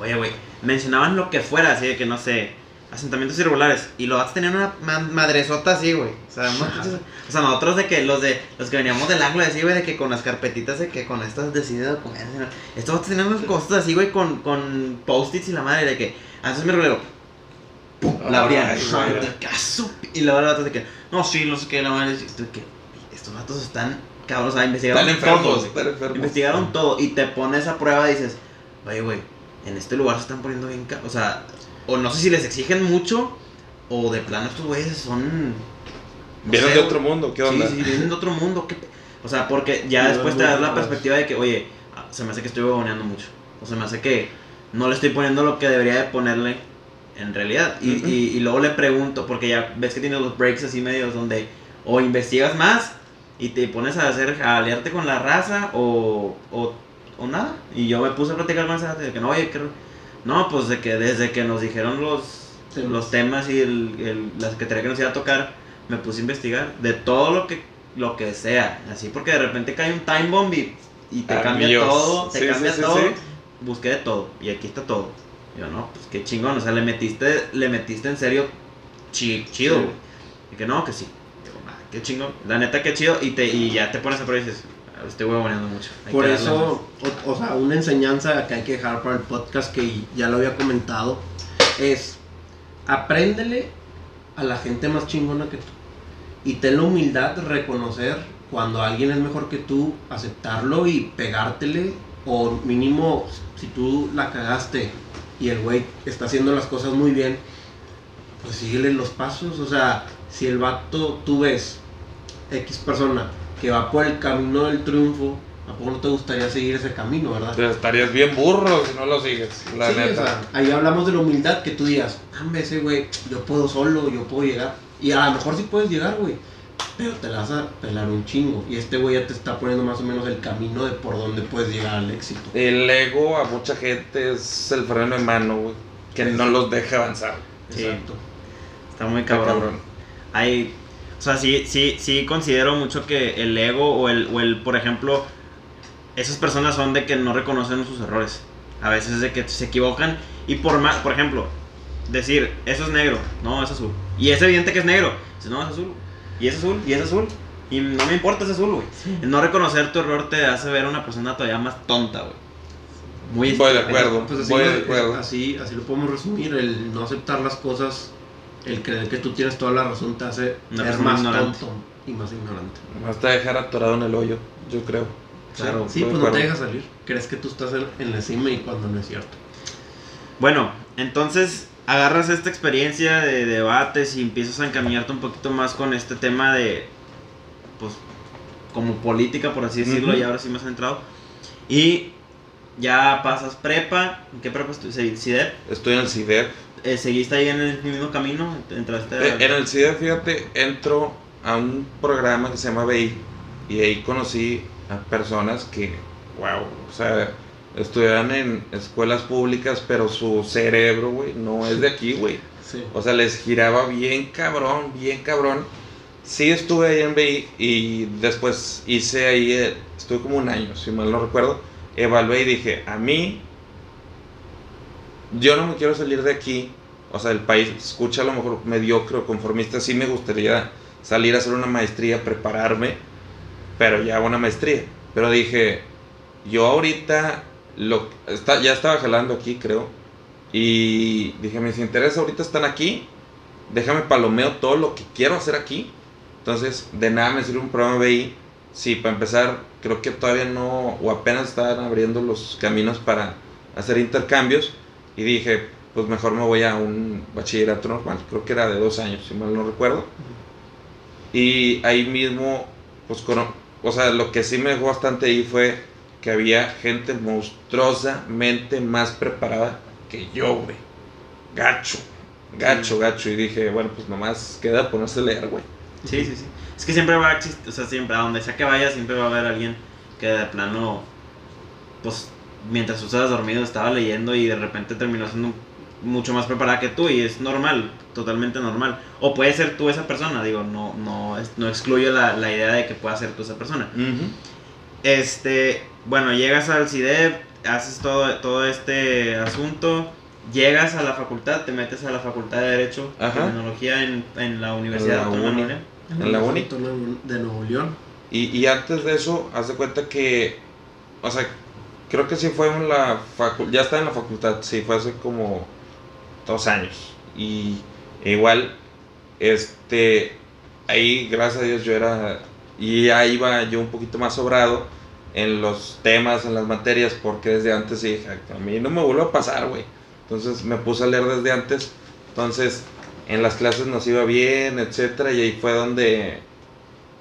A: Oye, güey, mencionaban lo que fuera, así de que no sé, asentamientos irregulares. Y los vatos tenían una ma- madresota así, güey. O sea, o nosotros de que los de los que veníamos del ángulo así, güey, de que con las carpetitas de que con estas decide documentos. ¿no? Estos vatos tenían unas cosas así, güey, con, con post-its y la madre de que, ah, entonces mi rolero, pum, la abrían.
B: Ay,
A: de Y luego los vatos de que, no, sí, no sé qué, la madre, y tú de que, estos vatos están, cabrón, o sea, investigaron
B: Están
A: todo,
B: enfermos,
A: güey.
B: están enfermos.
A: Investigaron todo y te pones a prueba y dices, oye, güey, en este lugar se están poniendo bien, ca-". o sea, o no sé si les exigen mucho o de plano estos güeyes son... no
B: Vienen
A: sé,
B: de otro mundo, ¿qué
A: Sí,
B: onda?
A: sí, vienen de otro mundo. ¿qué O sea, porque ya
C: Sí,
A: después
C: es
A: te das la perspectiva de que, oye, se me hace que estoy huevoneando mucho. O se me hace que no le estoy poniendo lo que debería de ponerle en realidad. Y,
B: Ujú.
A: y, y luego le pregunto, porque ya ves que tienes los breaks así medios donde o investigas más y te pones a hacer, a aliarte con la raza o, o, o nada. Y yo me puse a platicar gente de que no, oye, que... No, pues de que desde que nos dijeron los,
C: Temas.
A: los temas y el, el- la secretaría que nos iba a tocar, me puse a investigar de todo lo que lo que sea. Así porque de repente cae un time bomb y, y te cambia
B: Adiós.
A: todo, te
B: Sí,
A: cambia
B: sí,
A: todo.
B: sí.
A: Busqué de todo y aquí está todo. Yo no, pues qué chingón, o sea, le metiste, le metiste en serio chi- chido,
C: Sí.
A: güey. Y que no, que sí. Digo, "Ah, qué chingón. La neta, qué chido. Y, te, y ya te pones a prueba y dices, "Ah, estoy huevoneando mucho. Hay
C: Por eso, o, o sea, una enseñanza que hay que dejar para el podcast que ya lo había comentado es apréndele a la gente más chingona que tú y ten la humildad de reconocer cuando alguien es mejor que tú, aceptarlo y pegártele o mínimo si tú la cagaste y el güey está haciendo las cosas muy bien, pues síguele los pasos, o sea, si el vato tú ves X persona que va por el camino del triunfo, ¿a poco no te gustaría seguir ese camino, verdad?
B: Te estarías bien burro si no lo sigues, la
C: Sí, o
B: neta.
C: sea, ahí hablamos de la humildad que tú digas, "Hombre, ese güey, yo puedo solo, yo puedo llegar. Y a lo mejor sí puedes llegar, güey. Pero te la vas a pelar un chingo. Y este güey ya te está poniendo más o menos el camino de por dónde puedes llegar al éxito.
B: El ego a mucha gente es el freno de mano, güey, que no los deja avanzar.
A: Sí.
C: Exacto.
A: Está muy
B: Está
A: cabrón. Hay, o sea, sí, sí, sí considero mucho que el ego o el, o el, por ejemplo, esas personas son de que no reconocen sus errores. A veces de que se equivocan y por más, por ejemplo, decir, eso es negro, no, es azul. Y es evidente que es negro. Dices, no, es azul. Y es azul, y es azul. Y no me importa, es azul, güey. El No reconocer tu error te hace ver a una persona todavía más tonta, güey. Muy
B: Voy de acuerdo.
C: Pues así,
B: Voy
C: lo-
B: de acuerdo.
C: así, así lo podemos resumir, el no aceptar las cosas el creer que tú tienes toda la razón te hace
A: Una
C: ser
A: persona
C: más
A: ignorante.
C: tonto y más ignorante.
B: Hasta dejar atorado en el hoyo, yo creo.
A: Claro,
C: Sí,
B: de
C: pues no te dejas salir. Crees que tú estás en, en la cima y cuando no es cierto.
A: Bueno, entonces agarras esta experiencia de debates y empiezas a encaminarte un poquito más con este tema de, pues, como política, por así decirlo, y ahora sí más centrado. Y ya pasas prepa, ¿en qué prepa estuviste? ¿CIDEP?
B: Estoy en el CIDEP.
A: Eh, ¿Seguiste ahí en el mismo camino? ¿Entraste a-
B: Eh, En el CIDEP, fíjate, entro a un programa que se llama BI y ahí conocí a personas que, wow, o sea, estudian en escuelas públicas, pero su cerebro, güey, no es de aquí, güey.
C: Sí.
B: O sea, les giraba bien cabrón, bien cabrón. Sí estuve ahí en BI y después hice ahí, eh, estuve como un año, si mal no recuerdo. Evalué y dije, a mí, yo no me quiero salir de aquí. O sea, el país, escucha a lo mejor mediocre o conformista, sí me gustaría salir a hacer una maestría, prepararme, pero ya una maestría. Pero dije, yo ahorita, lo, está, ya estaba jalando aquí, creo. Y dije, mis intereses ahorita están aquí. Déjame palomeo todo lo que quiero hacer aquí. Entonces, de nada me sirve un programa BI. Sí, para empezar, creo que todavía no, o apenas estaban abriendo los caminos para hacer intercambios. Y dije, pues mejor me voy a un bachillerato normal. Creo que era de dos años, si mal no recuerdo. Y ahí mismo, pues, cono- o sea, lo que sí me dejó bastante ahí fue que había gente monstruosamente más preparada que yo, güey. Gacho, gacho, gacho. Y dije, bueno, pues nomás queda ponerse a leer, güey.
A: Sí, sí, sí. Es que siempre va a existir, o sea, siempre, a donde sea que vaya, siempre va a haber alguien que de plano, pues, mientras tú estabas dormido estaba leyendo y de repente terminó siendo mucho más preparada que tú y es normal, totalmente normal. O puede ser tú esa persona, digo, no, no, no excluyo la, la idea de que pueda ser tú esa persona. Este, bueno, llegas al CIDEP, haces todo, todo este asunto, llegas a la facultad, te metes a la facultad de Derecho,
B: Ajá.
A: Criminología en, en la Universidad
B: la
A: Autónoma
B: En la uni.
C: De Nuevo León.
B: Y, y antes de eso, haz de cuenta que, o sea, creo que sí fue en la facultad, ya estaba en la facultad, sí, fue hace como dos años. Y igual, este, ahí, gracias a Dios, yo era, y ahí iba yo un poquito más sobrado en los temas, en las materias, porque desde antes dije, a mí no me vuelve a pasar, güey. Entonces me puse a leer desde antes, entonces en las clases nos iba bien, etcétera, y ahí fue donde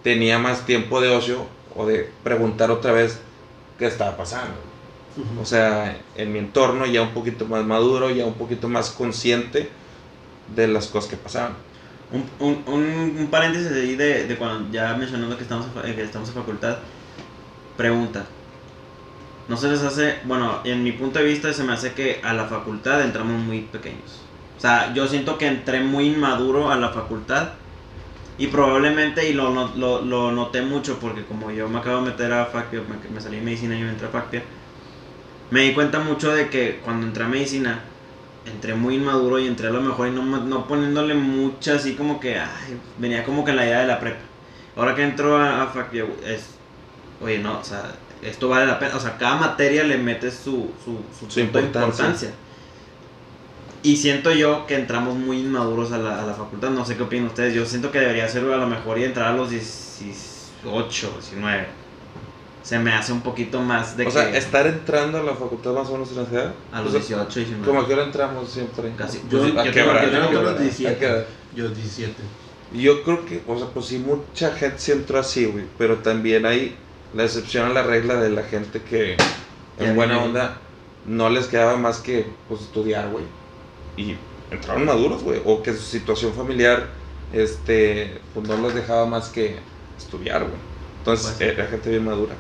B: tenía más tiempo de ocio o de preguntar otra vez qué estaba pasando. O sea, en mi entorno ya un poquito más maduro, ya un poquito más consciente de las cosas que pasaban.
A: Un, un, un, un paréntesis ahí de, de cuando ya mencionando que estamos, eh, que estamos en facultad. Pregunta. No se les hace, bueno, en mi punto de vista se me hace que a la facultad entramos muy pequeños. O sea, yo siento que entré muy inmaduro a la facultad y probablemente, y lo, no- lo, lo noté mucho porque como yo me acabo de meter a FACPIA, me, me salí de medicina y me entré a FACPIA, me di cuenta mucho de que cuando entré a medicina, entré muy inmaduro y entré a lo mejor y no, no poniéndole mucha así como que, ay, venía como que en la idea de la prepa. Ahora que entro a, a FACPIA, es, oye, no, o sea, esto vale la pena, o sea, cada materia le metes su, su, su,
B: Su
A: punto de
B: importancia.
A: importancia. Y siento yo que entramos muy inmaduros a la, a la facultad, no sé qué opinan ustedes, yo siento que debería ser a lo mejor y entrar a los 18, 19. Se me hace un poquito más de
B: o
A: que
B: sea, estar entrando a la facultad más o menos en la ciudad.
A: a los
B: O sea,
A: 18, 19.
B: Como a qué hora entramos siempre.
A: Casi.
C: Yo-
A: Pues,
B: ¿A
A: yo
B: qué
A: tengo-
B: hora?
A: yo tengo que-
C: tengo
B: ¿A qué
C: 17.
B: hora?
C: Yo 17.
B: Yo creo que, o sea, pues sí, mucha gente sí entró así, güey. Pero también hay la excepción a la regla de la gente que, en buena onda, no les quedaba más que, pues, estudiar, güey. Y entraron maduros, güey. O que su situación familiar, este, pues no los dejaba más que estudiar, güey. Entonces, era gente bien madura.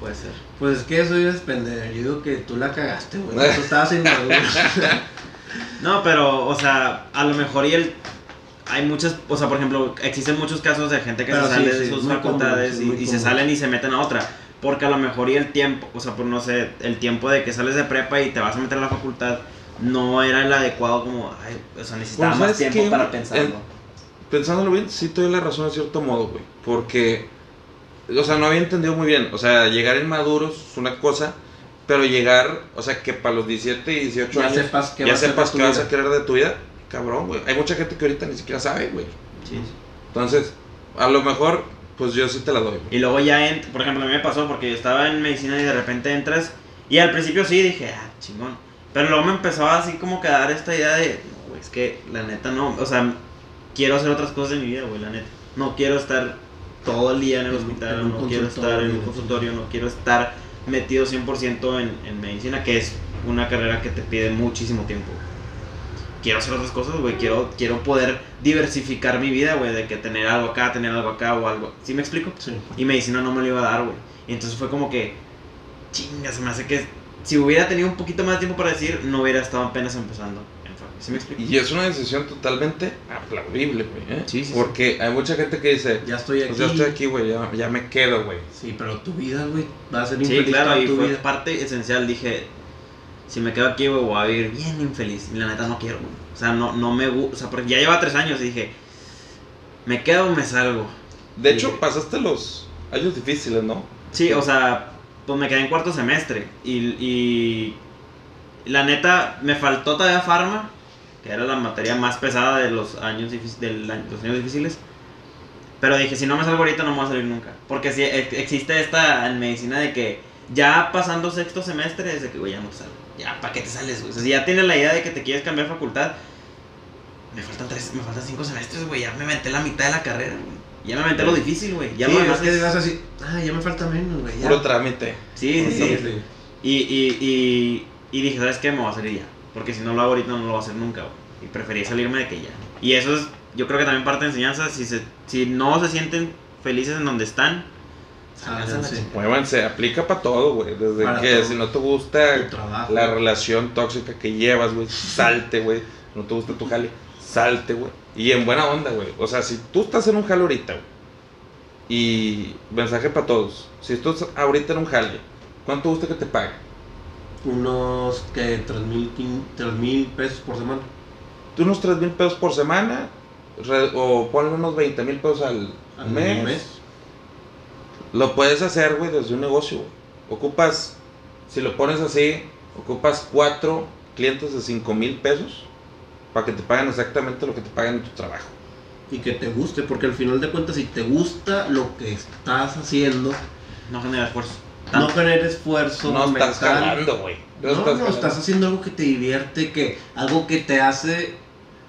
A: Puede ser.
C: Pues es que eso es pendejo. Yo digo que tú la cagaste, güey. Tú estabas inmaduro.
A: No, pero, o sea, a lo mejor y el. Hay muchas, o sea, por ejemplo, existen muchos casos de gente que
C: Pero
A: se
C: sí,
A: sale
C: sí,
A: de sus facultades
C: común, sí,
A: y, y se salen y se meten a otra. Porque a lo mejor y el tiempo, o sea, por no sé, el tiempo de que sales de prepa y te vas a meter a la facultad no era el adecuado como, ay, o sea, necesitaba
B: Pues,
A: más
B: ¿sabes
A: tiempo
B: qué?
A: para pensarlo.
B: El- pensándolo bien, sí te doy la razón en cierto modo, güey. Porque, o sea, no había entendido muy bien. O sea, llegar inmaduros es una cosa, pero llegar, o sea, que para los 17 y 18
C: ya
B: años
C: sepas que
B: ya
C: vas
B: sepas qué vas a querer de tu vida, cabrón, güey. Hay mucha gente que ahorita ni siquiera sabe, güey.
A: Sí, sí.
B: Entonces, a lo mejor, pues yo sí te la doy, güey.
A: Y luego ya, ent- por ejemplo, a mí me pasó porque yo estaba en medicina y de repente entras. Y al principio sí dije, ah, chingón. Pero luego me empezó así como que a dar esta idea de, no, güey, es que la neta no. O sea, quiero hacer otras cosas en mi vida, güey, la neta. No quiero estar todo el día en el hospital,
C: en
A: no quiero estar en un
C: consultorio.
A: no quiero estar metido 100% en, en medicina, que es una carrera que te pide muchísimo tiempo. Quiero hacer otras cosas, güey. Quiero, quiero poder diversificar mi vida, güey. De que tener algo acá, tener algo acá o algo. ¿Sí me explico?
C: Sí.
A: Y medicina no me lo iba a dar, güey. Y entonces fue como que, chinga, se me hace que si hubiera tenido un poquito más de tiempo para decir, no hubiera estado apenas empezando en. ¿Sí me explico?
B: Y es una decisión totalmente aplaudible, güey. ¿eh?
A: Sí, sí, sí.
B: Porque hay mucha gente que dice,
C: Ya estoy aquí.
B: pues ya estoy aquí, güey, ya, ya me quedo, güey.
C: Sí, pero tu vida, güey, va a ser
A: Sí,
C: infeliz
A: claro,
C: toda
A: y
C: tu
A: fue
C: vida.
A: parte esencial. Dije, si me quedo aquí, güey, voy a vivir bien infeliz. Y la neta no quiero, güey. O sea, no, no me gusta. O sea, porque ya lleva tres años y dije, me quedo o me salgo.
B: De
A: Sí.
B: hecho, pasaste los años difíciles, ¿no?
A: Sí, o sea, pues me quedé en cuarto semestre. Y, y la neta, me faltó todavía farma, que era la materia más pesada de los años, año- los años difíciles. Pero dije, si no me salgo ahorita, no me voy a salir nunca. Porque si ex- existe esta en medicina de que ya pasando sexto semestre, es de que, güey, ya no te salgo. Ya, ¿para qué te sales? O sea, si ya tienes la idea de que te quieres cambiar de facultad, me faltan tres, me faltan cinco semestres, güey. Ya me metí la mitad de la carrera, güey. Ya me metí lo difícil, güey. Ya
C: sí,
A: lo
C: es
A: demás
C: que
A: es-
C: vas así, ah, ya me falta menos, güey. ya".
B: Puro trámite.
A: Sí, sí, sí.
C: Sí.
A: Y, y, y, y dije, ¿sabes qué? Me voy a salir ya. Porque si no lo hago ahorita, no lo voy a hacer nunca, güey. Y preferí salirme de que ya. Y eso es, yo creo que también parte de enseñanza. Si, se, si no se sienten felices en donde están, sálganse a la
C: Sálganse.
A: chingada.
B: Muévanse, aplica para todo, güey. Desde
C: Para
B: que
C: todo.
B: si no te gusta
C: trabajo.
B: la relación tóxica que llevas, güey, salte, güey. No te gusta tu jale, salte, güey. Y en buena onda, güey. O sea, si tú estás en un jale ahorita, güey. Y mensaje para todos. Si tú estás ahorita en un jale, ¿cuánto gusta que te paguen?
C: Unos que 3 mil, tres mil pesos por semana.
B: Tú unos 3 mil pesos por semana, o ponle unos 20 mil pesos al,
C: Al
B: mes.
C: mes.
B: Lo puedes hacer, güey, desde un negocio. Ocupas, si lo pones así, ocupas cuatro clientes de 5 mil pesos para que te paguen exactamente lo que te pagan en tu trabajo.
C: Y que te guste, porque al final de cuentas, si te gusta lo que estás haciendo,
A: No genera esfuerzo.
C: no generes esfuerzo.
B: No estás jalando, güey.
C: No, no, estás haciendo algo que te divierte, que algo que te hace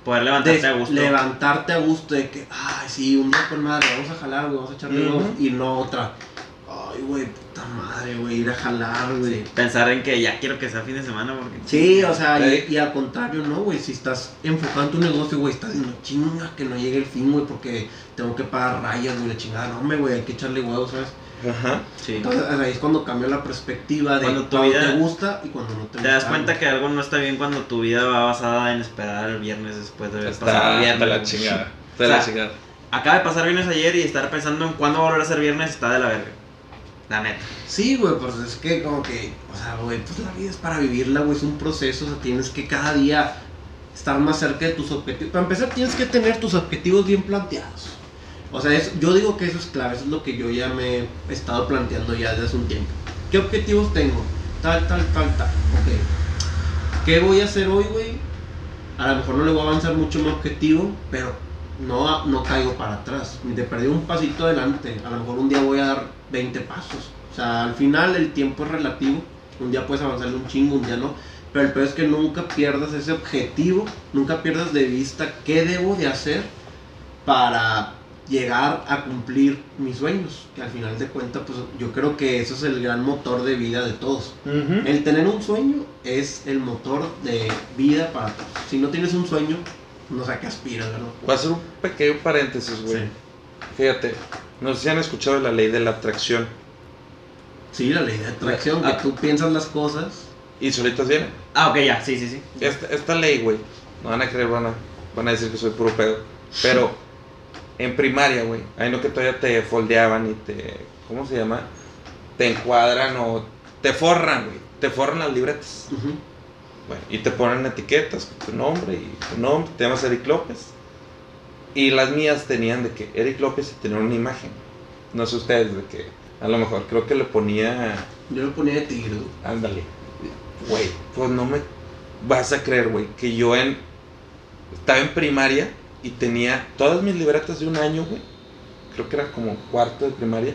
A: Poder levantarte a gusto.
C: levantarte a gusto de que, ay, sí, un día con madre, vamos a jalar, güey, vamos a echarle huevos", y no otra. Ay, güey, puta madre, güey, ir a jalar, güey.
A: Pensar en que ya quiero que sea fin de semana porque...
C: Sí, o sea, y, y al contrario, no, güey, si estás enfocado en tu negocio, güey, estás diciendo, chinga, que no llegue el fin, güey, porque tengo que pagar rayas, güey, la chingada, no, me, güey, hay que echarle huevos, ¿sabes?
B: Ajá.
A: Sí.
C: Entonces, ahí es cuando cambia la perspectiva de
A: Cuando
C: cuando,
A: tu vida-
C: te gusta y cuando no te gusta.
A: Te das cuenta
C: güey.
A: que algo no está bien cuando tu vida va basada en esperar el viernes después de haber pasado
B: Está
A: el viernes.
B: la
A: güey.
B: chingada.
A: O
B: De la chingada.
A: Acaba de pasar viernes ayer y estar pensando en cuándo va a volver a ser viernes está de la verga. La neta.
C: Sí, güey, pues es que como que, o sea, güey, pues la vida es para vivirla, güey, es un proceso, o sea, tienes que cada día estar más cerca de tus objetivos. Para empezar, tienes que tener tus objetivos bien planteados. O sea, es- yo digo que eso es clave, eso es lo que yo ya me he estado planteando ya desde hace un tiempo. ¿Qué objetivos tengo? Tal, tal, tal, tal. Ok. ¿Qué voy a hacer hoy, güey? A lo mejor no le voy a avanzar mucho mi objetivo, pero no, no caigo para atrás. Te perdí un pasito adelante. A lo mejor un día voy a dar 20 pasos. O sea, al final el tiempo es relativo. Un día puedes avanzarle un chingo, un día no. Pero el peor es que nunca pierdas ese objetivo, nunca pierdas de vista qué debo de hacer para llegar a cumplir mis sueños. Que al final de cuentas, pues yo creo que eso es el gran motor de vida de todos. El tener un sueño es el motor de vida para todos. Si no tienes un sueño, no sé a qué aspiras, ¿verdad?
B: Voy a hacer un pequeño paréntesis, güey. Fíjate, no sé si han escuchado la ley de la atracción.
C: Sí, la ley de atracción,
B: Ah.
C: que tú piensas las cosas.
B: Y solitas vienen.
A: Ah, ok, ya, sí, sí, sí.
B: Esta, esta ley, güey, no van a creer, van a, van a decir que soy puro pedo. Pero en primaria, güey, ahí no que todavía te foldeaban y te. ¿Cómo se llama? Te encuadran o te forran, güey. Te forran las libretas. Bueno, y te ponen etiquetas con tu nombre y tu nombre, te llamas Eric López. Y las mías tenían de que Eric López tenía una imagen. No sé ustedes, de que a lo mejor creo que le ponía.
C: Yo lo ponía de tigre.
B: Ándale. Güey, pues no me vas a creer, güey, que yo en estaba en primaria y tenía todas mis libretas de un año, güey. Creo que era como cuarto de primaria.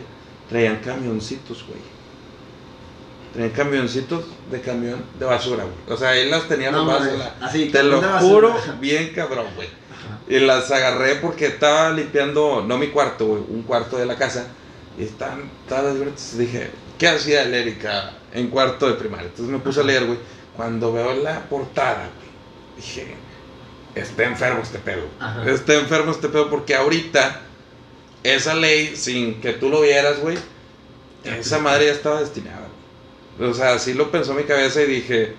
B: Traían camioncitos, güey. Traían camioncitos de camión de basura, güey. O sea, ahí las tenía
C: No,
B: nomás
C: mames,
B: en la-
C: así,
B: Te lo
C: basura.
B: juro, bien cabrón, güey. Y las agarré porque estaba limpiando, no mi cuarto, un cuarto de la casa. Y estaban todas las. Dije, ¿qué hacía el Erika en cuarto de primaria? Entonces me puse a leer, güey. Cuando veo la portada, güey, dije, está enfermo este pedo.
C: Ajá.
B: Está enfermo este pedo porque ahorita esa ley, sin que tú lo vieras, güey, esa madre ya estaba destinada. güey. O sea, así lo pensó mi cabeza y dije,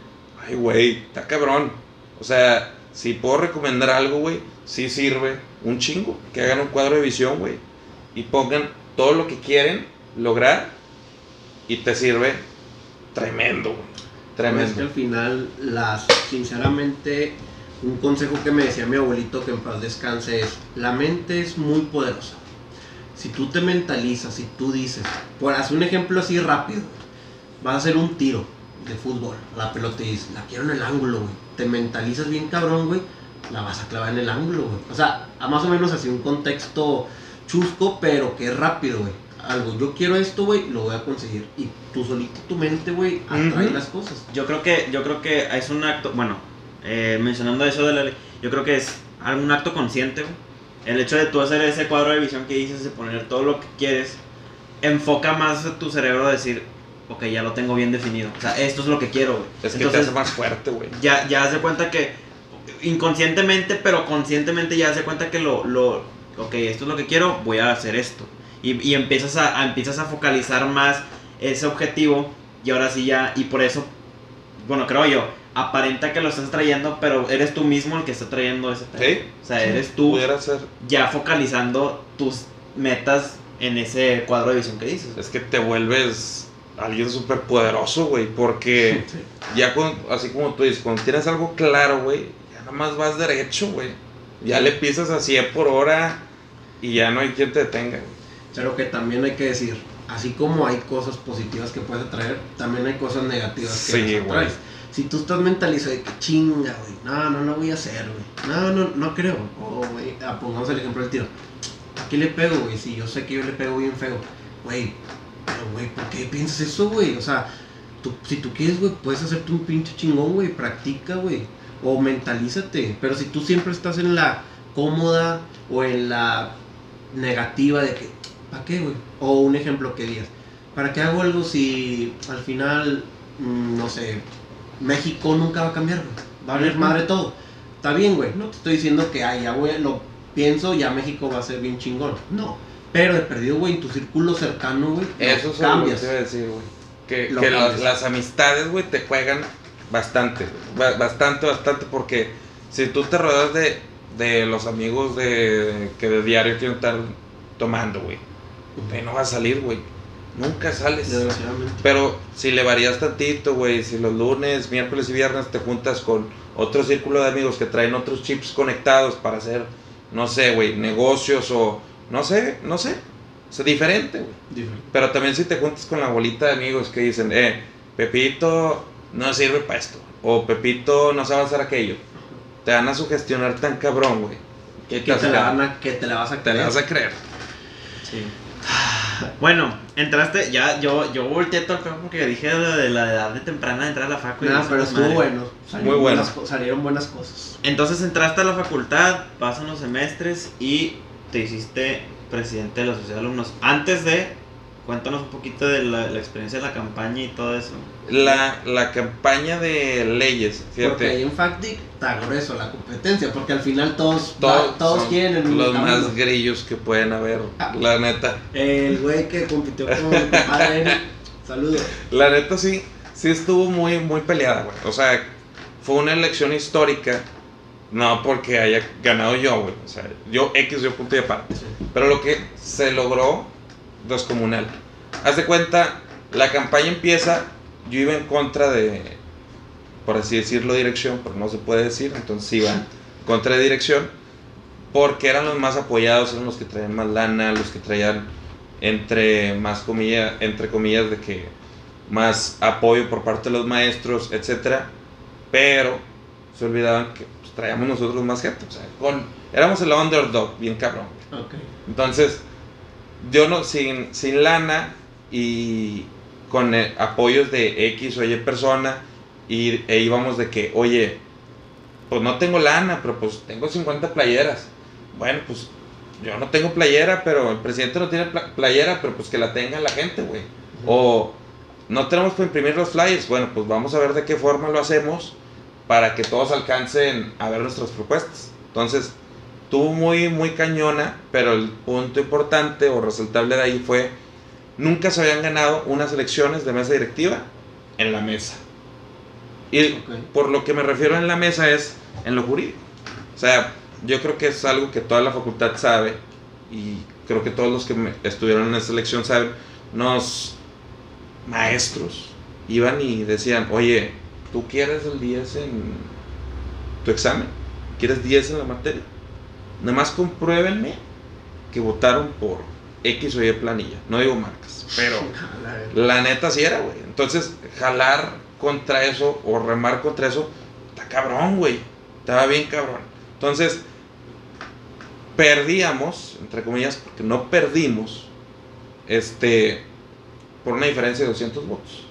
B: ay, güey, está cabrón. O sea, si puedo recomendar algo, güey, sí sirve un chingo. Que hagan un cuadro de visión, güey. Y pongan todo lo que quieren lograr y te sirve tremendo, güey.
C: Es que
B: Tremendo.
C: al final, las, sinceramente, un consejo que me decía mi abuelito que en paz descanse es, la mente es muy poderosa. Si tú te mentalizas, si tú dices, por hacer un ejemplo así rápido, vas a hacer un tiro de fútbol, la pelota y dices, la quiero en el ángulo, güey. Te mentalizas bien cabrón, güey, la vas a clavar en el ángulo, güey. O sea, a más o menos así un contexto chusco, pero que es rápido, güey. Algo, yo quiero esto, güey, lo voy a conseguir. Y tú solito, tu mente, güey, atrae las cosas.
A: Yo creo que, yo creo que es un acto, bueno, eh, mencionando eso de la ley, yo creo que es un acto consciente, güey. El hecho de tú hacer ese cuadro de visión que dices, de poner todo lo que quieres, enfoca más a tu cerebro a decir, ok, ya lo tengo bien definido. O sea, esto es lo que quiero, güey.
B: Es que te hace más fuerte, güey.
A: ya, ya hace cuenta que, inconscientemente, pero conscientemente ya hace cuenta que lo, lo, ok, esto es lo que quiero, voy a hacer esto. Y, y empiezas, a, a- empiezas a focalizar más ese objetivo y ahora sí ya, y por eso, bueno, creo yo, aparenta que lo estás trayendo, pero eres tú mismo el que está trayendo ese pedo.
B: Sí.
A: O sea, eres tú
B: ser.
A: ya focalizando tus metas en ese cuadro de visión que dices.
B: Es que te vuelves alguien súper poderoso, güey. Porque ya con, así como tú dices, cuando tienes algo claro, güey, ya nada más vas derecho, güey. Ya le pisas a 100 por hora y ya no hay quien te detenga.
C: Pero que también hay que decir, así como hay cosas positivas que puedes atraer, también hay cosas negativas que
B: Sí,
C: atraes. Si tú estás mentalizado de que chinga, güey, no, no lo voy a hacer, güey. No, no, no creo. O, güey, ah, pongamos el ejemplo del tiro. ¿A qué le pego, güey? Si yo sé que yo le pego bien feo. Güey, pero, güey, ¿por qué piensas eso, güey? O sea, tú, si tú quieres, güey, puedes hacerte un pinche chingón, güey. Practica, güey. O mentalízate. Pero si tú siempre estás en la cómoda o en la negativa de que, ¿para qué, güey? O un ejemplo que digas, ¿para qué hago algo si al final, mm, no sé, México nunca va a cambiar, güey? Va a valer madre todo. Está bien, güey. No te estoy diciendo que, ay, ya a- lo pienso, ya México va a ser bien chingón. No. Pero de perdido, güey, en tu círculo cercano, güey,
B: Eso es lo que
C: cambias.
B: te iba a decir, güey. Que, que las, amistades, güey, te juegan bastante. Bastante, bastante. Porque si tú te rodeas de, de los amigos de que de diario quieren estar tomando, güey, no vas a salir, güey. Nunca sales. Pero si le varías tantito, güey, si los lunes, miércoles y viernes te juntas con otro círculo de amigos que traen otros chips conectados para hacer, no sé, güey, negocios o, no sé, no sé, o sea, diferente, güey.
C: Diferente.
B: Pero también si te juntas con la bolita de amigos que dicen, eh, Pepito no sirve para esto, o Pepito no sabe hacer aquello, te van a sugestionar tan cabrón, güey, que
C: Que
B: te,
C: te, la van a, que te la vas a
B: te
C: creer.
B: la vas a creer.
A: Sí. Bueno, entraste, ya yo, yo volteé todo el pedo porque dije de la edad de temprana de entrar a la facu. y
C: Nah, pero estuvo
A: madre.
C: bueno. Salieron
B: Muy bueno.
C: buenas salieron buenas cosas.
A: Entonces entraste a la facultad, pasan los semestres y te hiciste presidente de la sociedad de alumnos. Antes de, cuéntanos un poquito de la, la experiencia de la campaña y todo eso.
B: La, la campaña de leyes,
C: Porque ahí
B: fíjate,
C: en Factic está grueso la competencia, porque al final todos,
B: todos,
C: va- todos
B: son
C: quieren el
B: los
C: camino.
B: más grillos que pueden haber,
C: Ah.
B: la neta.
C: El güey que compitió con mi compadre Eric, saludos.
B: La neta sí, sí estuvo muy, muy peleada, güey. O sea, fue una elección histórica, no porque haya ganado yo, güey. O sea, yo X, yo punto y aparte. Pero lo que se logró, descomunal. Haz de cuenta, la campaña empieza, yo iba en contra de, por así decirlo, dirección, pero no se puede decir, entonces iba en contra de dirección, porque eran los más apoyados, eran los que traían más lana, los que traían entre más comillas, entre comillas de que más apoyo por parte de los maestros, etcétera, pero se olvidaban que traíamos nosotros más gente. O sea, con, éramos el underdog, bien cabrón. Entonces, yo no, sin, sin lana y con apoyos de X o Y persona, y, e íbamos de que, oye, pues no tengo lana, pero pues tengo 50 playeras. Bueno, pues yo no tengo playera, pero el presidente no tiene pla- playera, pero pues que la tenga la gente, güey. O no tenemos para imprimir los flyers. Bueno, pues vamos a ver de qué forma lo hacemos para que todos alcancen a ver nuestras propuestas. Entonces, tuvo muy, muy cañona, pero el punto importante o resaltable de ahí fue, nunca se habían ganado unas elecciones de mesa directiva en la mesa. Y
C: Ok.
B: por lo que me refiero en la mesa es en lo jurídico. O sea, yo creo que es algo que toda la facultad sabe y creo que todos los que estuvieron en esta elección saben. Nos maestros iban y decían, oye, ¿tú quieres el 10 en tu examen? ¿Quieres 10 en la materia? Nada más compruébenme que votaron por X o Y planilla. No digo marcas, pero
C: la
B: neta sí era, güey. Entonces, jalar contra eso o remar contra eso, está cabrón, güey. Estaba bien cabrón. Entonces, perdíamos, entre comillas, porque no perdimos, este, por una diferencia de 200 votos.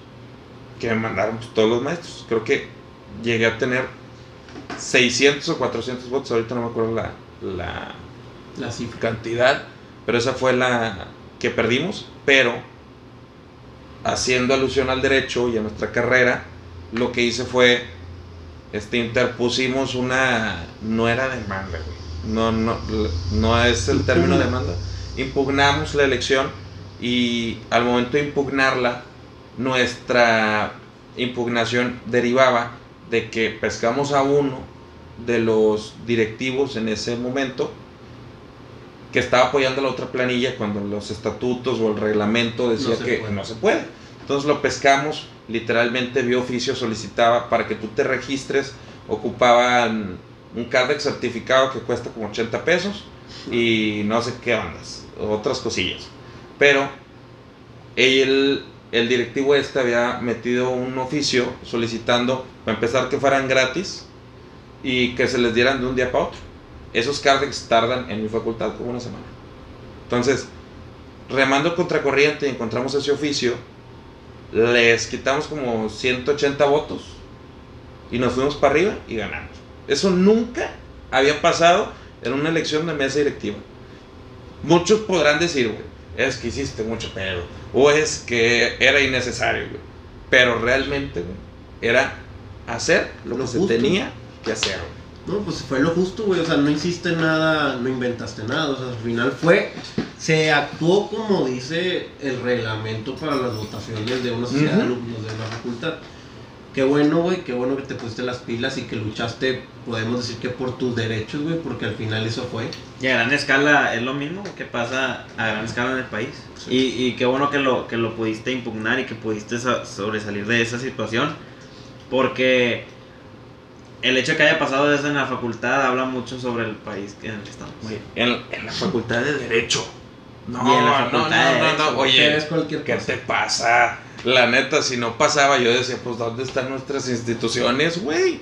B: Que me mandaron pues, todos los maestros. Creo que llegué a tener 600 o 400 votos. Ahorita no me acuerdo la, la,
C: La cifra.
B: cantidad, pero esa fue la que perdimos, pero haciendo alusión al derecho y a nuestra carrera, lo que hice fue este interpusimos una no era demanda, güey. No no no es el término demanda. Impugnamos la elección y al momento de impugnarla nuestra impugnación derivaba de que pescamos a uno de los directivos en ese momento que estaba apoyando la otra planilla cuando los estatutos o el reglamento decía
C: No
B: que
C: puede.
B: no se puede. Entonces lo pescamos, literalmente vía oficio solicitaba para que tú te registres, ocupaban un CARDEX certificado que cuesta como 80 pesos y no sé qué ondas, otras cosillas. Pero el, el directivo este había metido un oficio solicitando, para empezar, que fueran gratis y que se les dieran de un día para otro. Esos CARDEX tardan en mi facultad como una semana. Entonces, remando contracorriente, encontramos ese oficio, les quitamos como 180 votos y nos fuimos para arriba y ganamos. Eso nunca había pasado en una elección de mesa directiva. Muchos podrán decir, güey, es que hiciste mucho pedo, o es que era innecesario, güey. Pero realmente, güey, era hacer lo,
C: Lo
B: que se tenía que hacer, güey.
C: No, pues fue lo justo, güey. O sea, no hiciste nada, no inventaste nada. O sea, al final fue. Se actuó como dice el reglamento para las votaciones de una sociedad de alumnos de una facultad. Qué bueno, güey. Qué bueno que te pusiste las pilas y que luchaste, podemos decir que por tus derechos, güey. Porque al final eso fue.
A: Y a gran escala es lo mismo que pasa a gran escala en el país.
C: Sí.
A: Y, y qué bueno que lo, que lo pudiste impugnar y que pudiste so- sobresalir de esa situación. Porque el hecho de que haya pasado eso en la facultad habla mucho sobre el país en el que estamos.
B: Güey, En, en la facultad de Derecho. No,
A: Y en la
B: no,
A: facultad
B: no,
A: de
B: no, no, oye, ¿qué te pasa? La neta, si no pasaba, yo decía, pues, ¿dónde están nuestras instituciones, güey?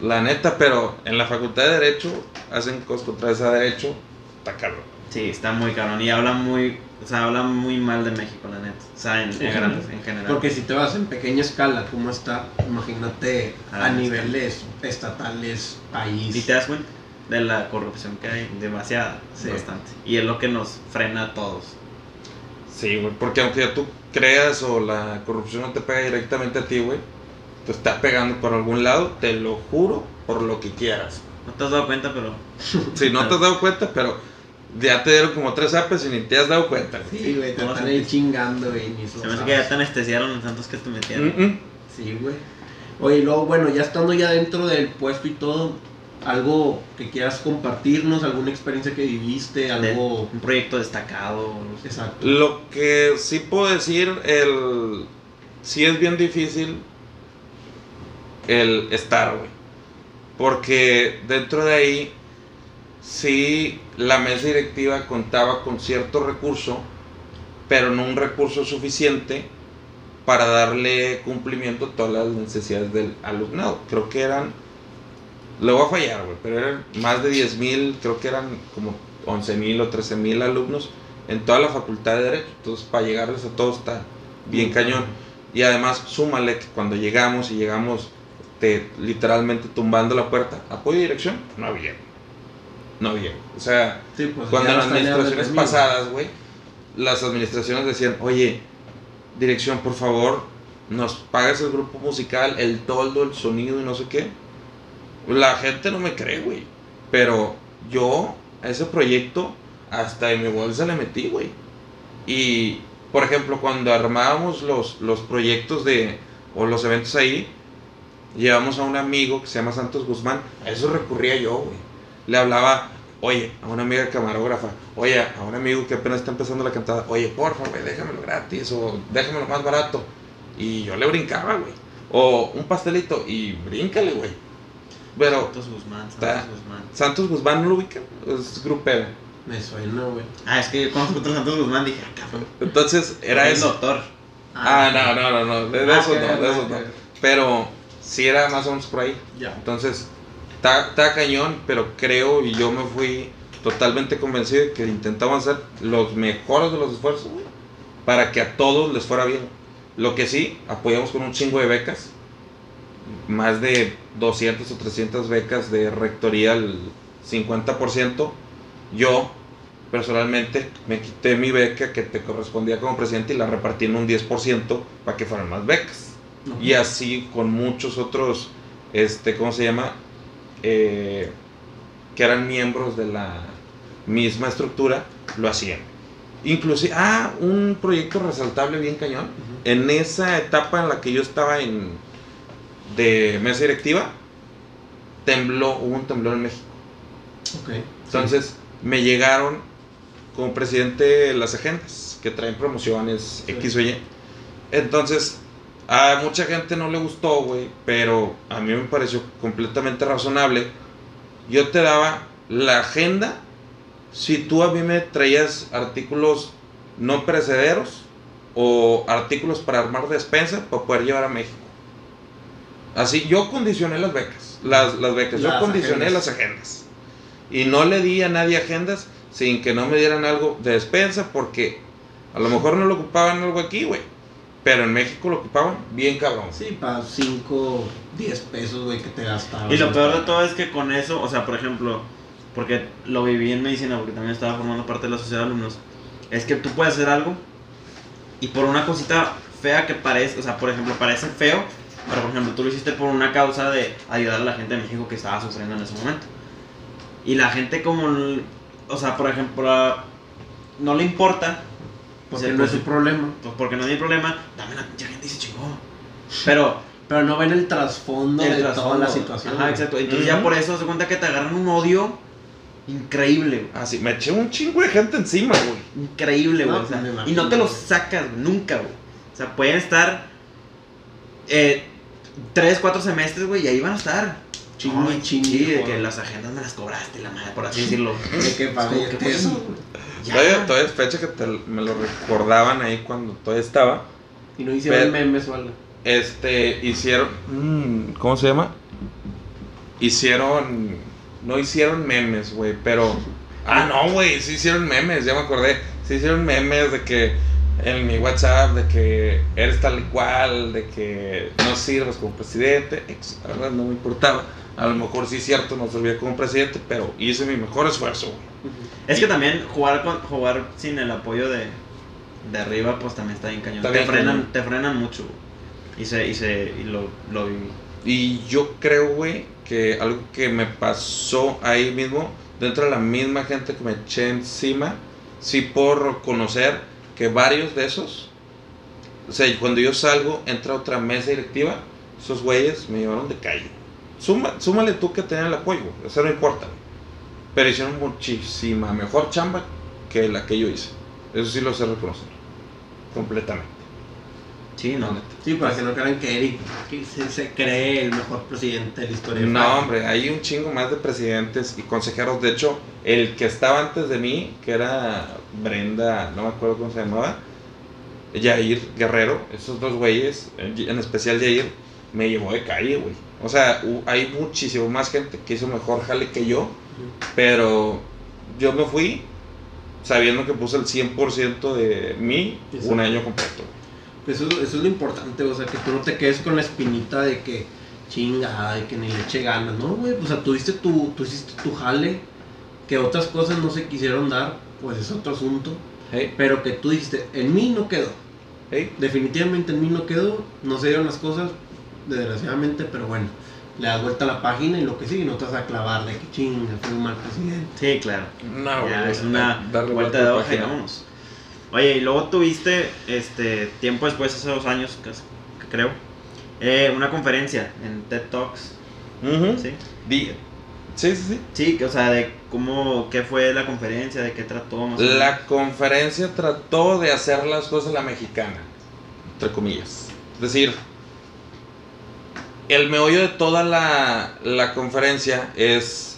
B: La neta, pero en la facultad de Derecho hacen cosas contra ese derecho, está cabrón.
A: Sí, está muy cabrón. Y habla muy, o sea, habla muy mal de México, la neta. O sea, en, grandes- en general.
C: Porque si te vas en pequeña escala, ¿cómo está? Imagínate
A: Ah,
C: a
A: sí.
C: niveles estatales, país.
A: Y te das cuenta de la corrupción que hay, demasiada,
C: Sí.
A: bastante. Y es lo que nos frena a todos.
B: Sí, güey, porque aunque tú creas o la corrupción no te pega directamente a ti, güey, te está pegando por algún lado, te lo juro, por lo que quieras.
A: No te has dado cuenta, pero
B: Si no te has dado cuenta, pero ya te dieron como tres apes y ni te has dado cuenta, güey.
C: Sí, güey, te
A: ¿Cómo
C: están ahí chingando, güey. ni
A: se me hace que ya te anestesiaron los tantos que te metieron.
B: Mm, mm.
C: Sí, güey. Oye, y luego, bueno, ya estando ya dentro del puesto y todo, algo que quieras compartirnos, alguna experiencia que viviste, algo...
A: un proyecto destacado.
C: Exacto.
B: Lo que sí puedo decir, el sí es bien difícil el estar, güey. Porque dentro de ahí, sí, la mesa directiva contaba con cierto recurso, pero no un recurso suficiente para darle cumplimiento a todas las necesidades del alumnado. Creo que eran Le voy a fallar, güey, pero eran más de 10 mil, creo que eran como 11 mil o 13 mil alumnos en toda la facultad de Derecho. Entonces, para llegarles a todos está bien cañón. Y además, súmale que cuando llegamos y llegamos te, literalmente tumbando la puerta, apoyo y dirección, no había. No había. O sea,
C: Sí, pues,
B: cuando en las administraciones pasadas, güey, las administraciones decían, oye, dirección, por favor, nos pagas el grupo musical, el toldo, el sonido y no sé qué. La gente no me cree, güey. Pero yo a ese proyecto hasta en mi bolsa le metí, güey. Y, por ejemplo, cuando armábamos los, los proyectos de, o los eventos ahí, llevamos a un amigo que se llama Santos Guzmán. A eso recurría yo, güey. Le hablaba, oye, a una amiga camarógrafa, oye, a un amigo que apenas está empezando la cantada, oye, porfa, güey, déjamelo gratis o déjamelo más barato. Y yo le brincaba, güey. O un pastelito y bríncale, güey. Pero
A: Santos Guzmán, Santos
B: Está-
A: Guzmán.
B: Santos Guzmán no lo ubican, es grupero.
C: Me suena, güey.
A: Ah, es que yo conozco otro Santos Guzmán, dije, ah, cabrón.
B: Entonces era
A: el
B: eso.
A: doctor.
B: Ah, no, no, no, no, de, de
C: Ah,
B: eso no, de eso no. Pero sí era más o menos por ahí.
C: Ya.
B: Entonces, está, cañón, pero creo y yo me fui totalmente convencido de que intentamos hacer los mejores de los esfuerzos, güey, para que a todos les fuera bien. Lo que sí, apoyamos con un chingo de becas, más de 200 o 300 becas de rectoría, el 50%. Yo, personalmente, me quité mi beca que te correspondía como presidente y la repartí en un 10% para que fueran más becas. Y así con muchos otros, este, ¿cómo se llama? Eh, que eran miembros de la misma estructura, lo hacían. Inclusive, ah, un proyecto resaltable bien cañón. En esa etapa en la que yo estaba en de mesa directiva, tembló, hubo un temblor en México.
C: Ok.
B: Entonces, me llegaron como presidente las agendas que traen promociones
C: Sí.
B: X o Y. Entonces, a mucha gente no le gustó, güey, pero a mí me pareció completamente razonable. Yo te daba la agenda si tú a mí me traías artículos no perecederos o artículos para armar despensa para poder llevar a México. Así, yo condicioné las becas, las, las becas, yo condicioné
C: agendas.
B: las agendas. Y no le di a nadie agendas sin que no me dieran algo de despensa porque a lo mejor no lo ocupaban algo aquí, güey. Pero en México lo ocupaban bien cabrón.
C: Sí, para 5, 10 pesos, güey, que te gastabas.
A: Y lo peor de todo es que con eso, o sea, por ejemplo, porque lo viví en medicina, porque también estaba formando parte de la sociedad de alumnos, es que tú puedes hacer algo y por una cosita fea que parece, o sea, por ejemplo, parece feo, pero por ejemplo, tú lo hiciste por una causa de ayudar a la gente de México que estaba sufriendo en ese momento. Y la gente como, o sea, por ejemplo, a- no le importa,
C: Porque
A: Sí,
C: no
A: pues
C: es su
A: sí.
C: problema.
A: pues porque no hay problema, también la pinche gente dice chingó. Pero
C: Pero no ven el trasfondo
A: el
C: de toda
A: trasfondo.
C: la situación.
A: Ajá, exacto. Entonces ya
B: Ujú.
A: por eso se cuenta que te agarran un odio increíble, güey.
B: Así, me eché un chingo de gente encima, güey.
A: Increíble, güey.
C: No,
A: o sea, y no te los sacas nunca, güey. O sea, pueden estar eh, tres, cuatro semestres, güey, y ahí van a estar.
C: Chingue,
A: Ay,
C: chingue,
A: Sí, de que las agendas me las cobraste, la madre, por así decirlo.
C: De que
A: Como que, pues,
C: eso.
B: Todavía, todavía es fecha que te- me lo recordaban ahí cuando todavía estaba.
C: Y no hicieron
B: Pero-
C: memes o algo.
B: Este, hicieron. mm, ¿Cómo se llama? Hicieron. No hicieron memes, güey, pero. Ah, no, güey, sí hicieron memes, ya me acordé. Sí hicieron memes de que en mi WhatsApp, de que eres tal y cual, de que no sirves como presidente. La verdad no me importaba. A lo mejor sí es cierto, no servía como presidente, pero hice mi mejor esfuerzo, güey.
A: Es que también jugar con, jugar sin el apoyo de, de arriba, pues también está bien cañón.
B: Está
A: te,
B: bien
A: frenan,
B: cañón.
A: te frenan mucho, güey. Y, se, y, se, y lo, lo viví.
B: Y yo creo, güey, que algo que me pasó ahí mismo, dentro de la misma gente que me eché encima, sí por conocer varios de esos, o sea, cuando yo salgo, entra otra mesa directiva, esos güeyes me llevaron de calle. Suma, súmale tú que tenían el apoyo, eso no importa. Pero hicieron muchísima mejor chamba que la que yo hice. Eso sí lo sé reconocer. Completamente.
A: Sí, no.
C: Sí, para que no crean que Eric se, se cree el mejor presidente de la historia.
B: No, hombre, hay un chingo más de presidentes y consejeros. De hecho, el que estaba antes de mí, que era Brenda, no me acuerdo cómo se llamaba, Jair Guerrero, esos dos güeyes, en especial Jair, me llevó de calle, güey. O sea, hay muchísimo más gente que hizo mejor jale que yo, pero yo me fui sabiendo que puse el 100% de mí un año completo.
C: Eso, eso es lo importante, o sea, que tú no te quedes con la espinita de que chinga, de que ni le eche ganas, ¿no, güey? O sea, tuviste tu, tú hiciste tu jale, que otras cosas no se quisieron dar, pues es otro asunto,
B: Hey,
C: pero que tú dijiste, en mí no quedó,
B: hey,
C: definitivamente en mí no quedó, no se dieron las cosas, desgraciadamente, pero bueno, le das vuelta a la página y lo que sigue, no te vas a clavar de que chinga, fui un mal presidente.
A: Sí, claro.
B: no,
A: Ya,
B: güey,
A: es una
B: darle
A: vuelta de hoja y vámonos. Oye, y luego tuviste, este, tiempo después, hace dos años, creo, eh, una conferencia en TED Talks. ¿sí?
B: Di- sí, sí, sí.
A: Sí, que, o sea, de cómo, qué fue la conferencia, de qué trató más o menos.
B: La conferencia trató de hacer las cosas la mexicana, entre comillas. Es decir, el meollo de toda la, la conferencia es